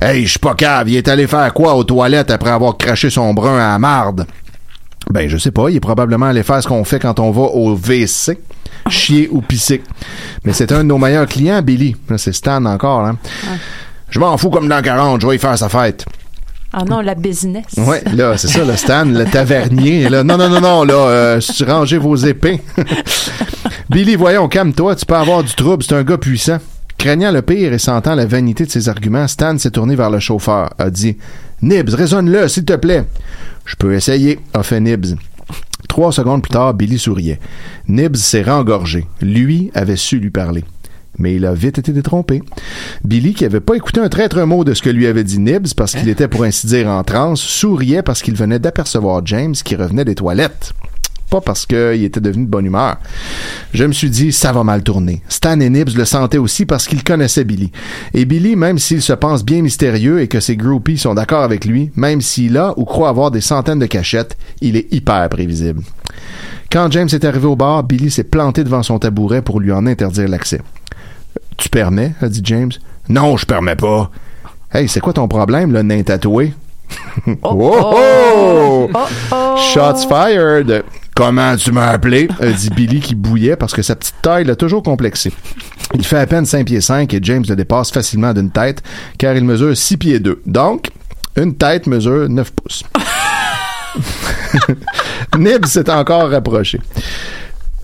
Hey, je suis pas cave, il est allé faire quoi aux toilettes après avoir craché son brun à marde? Ben, je sais pas, il est probablement allé faire ce qu'on fait quand on va au WC, chier ou pisser. Mais c'est un de nos meilleurs clients, Billy. Là, c'est Stan encore, hein. Je m'en fous comme dans 40, je vais y faire sa fête. Ah non, la business. Ouais, là, c'est ça, le Stan, le tavernier. Là. Non, non, non, non, là, euh, rangez vos épées. Billy, voyons, calme-toi, tu peux avoir du trouble, c'est un gars puissant. Craignant le pire et sentant la vanité de ses arguments, Stan s'est tourné vers le chauffeur, a dit Nibs, raisonne-le, s'il te plaît. Je peux essayer, a fait Nibs. Trois secondes plus tard, Billy souriait. Nibs s'est rengorgé. Lui avait su lui parler. Mais il a vite été détrompé. Billy, qui avait pas écouté un traître mot de ce que lui avait dit Nibs, parce qu'il était pour ainsi dire en transe, souriait parce qu'il venait d'apercevoir James qui revenait des toilettes. Pas parce qu'il était devenu de bonne humeur. Je me suis dit, ça va mal tourner. Stan et Nibs le sentaient aussi parce qu'ils connaissaient Billy. Et Billy, même s'il se pense bien mystérieux et que ses groupies sont d'accord avec lui, même s'il a ou croit avoir des centaines de cachettes, il est hyper prévisible. Quand James est arrivé au bar, Billy s'est planté devant son tabouret pour lui en interdire l'accès. Tu permets? a dit James. Non, je permets pas. Hey, c'est quoi ton problème, le nain tatoué? oh, oh! Shots fired! Comment tu m'as appelé? a dit Billy qui bouillait parce que sa petite taille l'a toujours complexé. Il fait à peine 5 pieds 5 et James le dépasse facilement d'une tête car il mesure 6 pieds 2. Donc, une tête mesure 9 pouces. Nib s'est encore rapproché.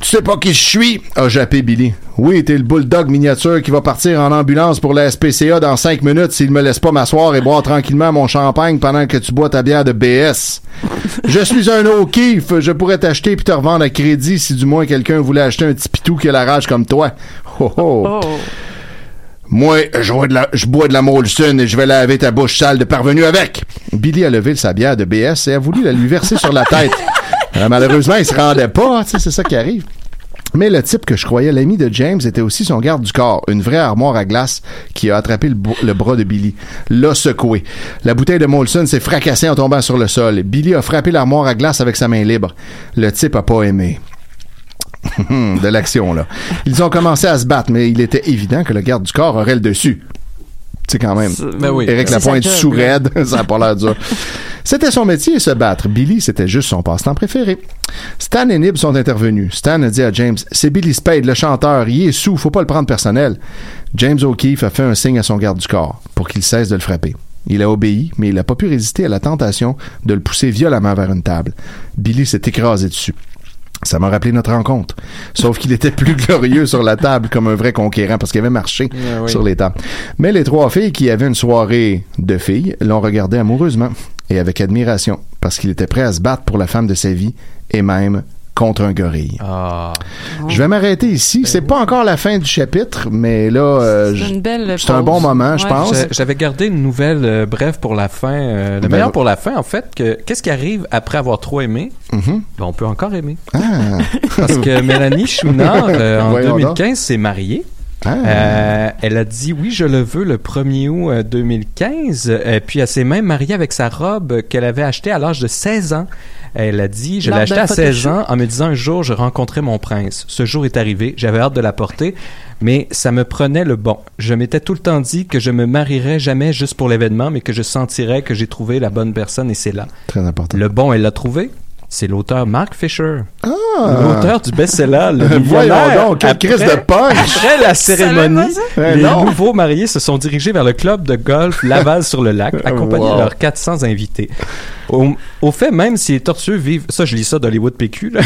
Tu sais pas qui je suis? a jappé Billy. Oui, t'es le bulldog miniature qui va partir en ambulance pour la SPCA dans cinq minutes s'il me laisse pas m'asseoir et boire tranquillement mon champagne pendant que tu bois ta bière de BS. je suis un O'Keefe. Je pourrais t'acheter puis te revendre à crédit si du moins quelqu'un voulait acheter un petit pitou qui a la rage comme toi. Oh oh. Moi, je bois de la, je bois de la Molson et je vais laver ta bouche sale de parvenu avec. Billy a levé sa bière de BS et a voulu la lui verser sur la tête. Euh, malheureusement, il se rendait pas, tu sais, c'est ça qui arrive. Mais le type que je croyais l'ami de James était aussi son garde du corps, une vraie armoire à glace qui a attrapé le, bras de Billy, l'a secoué. La bouteille de Molson s'est fracassée en tombant sur le sol. Billy a frappé l'armoire à glace avec sa main libre. Le type a pas aimé. de l'action, là. Ils ont commencé à se battre, mais il était évident que le garde du corps aurait le dessus. Tu sais, quand même. Ben oui. C'est Lapointe sous raide, ça a pas l'air dur. C'était son métier, se battre. Billy, c'était juste son passe-temps préféré. Stan et Nib sont intervenus. Stan a dit à James, c'est Billy Spade, le chanteur, il est sous, faut pas le prendre personnel. James O'Keefe a fait un signe à son garde du corps pour qu'il cesse de le frapper. Il a obéi, mais il n'a pas pu résister à la tentation de le pousser violemment vers une table. Billy s'est écrasé dessus. Ça m'a rappelé notre rencontre. Sauf qu'il était plus glorieux sur la table comme un vrai conquérant parce qu'il avait marché Ah oui. sur les tables. Mais les trois filles qui avaient une soirée de filles l'ont regardé amoureusement et avec admiration parce qu'il était prêt à se battre pour la femme de sa vie et même contre un gorille. Ah. Je vais m'arrêter ici. C'est pas encore la fin du chapitre, mais là, euh, C'est un bon moment, je pense. J'a- J'avais gardé une nouvelle euh, brève pour la fin. euh, le Ben, meilleur pour la fin, en fait, que qu'est-ce qui arrive après avoir trop aimé? Mhm. Ben, on peut encore aimer. Ah. Parce que Mélanie Chouinard, euh, en Voyons donc. 2015, s'est mariée. Ah. Euh, elle a dit oui, je le veux le 1er août euh, 2015. Euh, puis elle s'est même mariée avec sa robe qu'elle avait achetée à l'âge de 16 ans. Elle a dit, je l'ai achetée à 16 photoshoot. ans en me disant un jour je rencontrerai mon prince. Ce jour est arrivé, j'avais hâte de la porter, mais ça me prenait le bon. Je m'étais tout le temps dit que je me marierais jamais juste pour l'événement, mais que je sentirais que j'ai trouvé la bonne personne et c'est là. Très important. Le bon, elle l'a trouvé. C'est l'auteur Mark Fisher. Ah. L'auteur du best-seller, le Voyons donc, quelle crise de punch! Après la cérémonie, les Non. nouveaux mariés se sont dirigés vers le club de golf Laval sur le lac, accompagnés Wow. de leurs 400 invités. Au, au fait même, si les tortueux vivent... Ça, je lis ça d'Hollywood PQ. Là.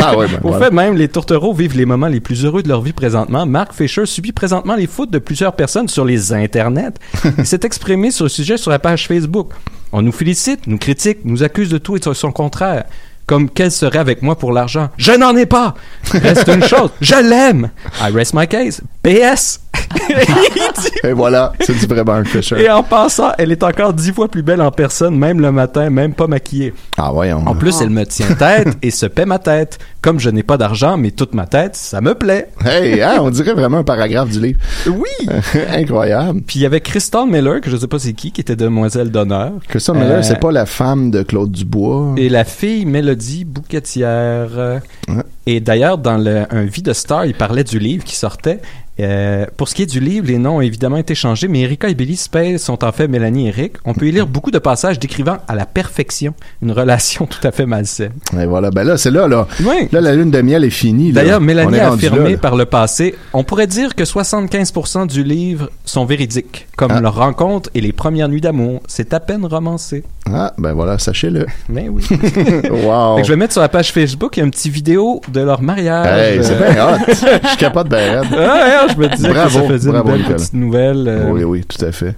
Ah ouais, ben, Au voilà. fait même, les tourtereaux vivent les moments les plus heureux de leur vie présentement. Mark Fisher subit présentement les foutes de plusieurs personnes sur les internets. Il s'est exprimé sur le sujet sur la page Facebook. On nous félicite, nous critique, nous accuse de tout et de son contraire. Comme qu'elle serait avec moi pour l'argent. Je n'en ai pas! Reste une chose, je l'aime. I rest my case. PS. Et voilà, c'est du vrai Bart Fisher. Et en passant, elle est encore dix fois plus belle en personne, même le matin, même pas maquillée. Ah, voyons. En plus, elle me tient tête et se paie ma tête. Comme je n'ai pas d'argent, mais toute ma tête, ça me plaît. Hey, hein, on dirait vraiment un paragraphe du livre. Oui! Incroyable. Puis il y avait Crystal Miller, que je sais pas c'est qui, qui était demoiselle d'honneur. Miller, Euh, c'est pas la femme de Claude Dubois. Et la fille Mélodie Bouquetière. Ouais. Et d'ailleurs, dans le, un Vie de Star, il parlait du livre qui sortait. Euh, pour ce qui est du livre, les noms ont évidemment été changés, mais Erika et Billy Spade sont en fait Mélanie et Eric. On peut y lire beaucoup de passages décrivant à la perfection une relation tout à fait malsaine. Et voilà, ben là, c'est là, là. Oui. Là, la lune de miel est finie. D'ailleurs, Mélanie a affirmé là, là. par le passé, on pourrait dire que 75% du livre sont véridiques, comme Ah. leur rencontre et les premières nuits d'amour. C'est à peine romancé. Ah, ben voilà, sachez-le. Mais oui. wow. Fait que je vais mettre sur la page Facebook une petite vidéo de leur mariage. Hey, c'est bien hot. Je capote bien raide. Ah, ouais, je me disais Bravo, que ça faisait bravo, une belle petite nouvelle. euh, Oui, oui, tout à fait. ben,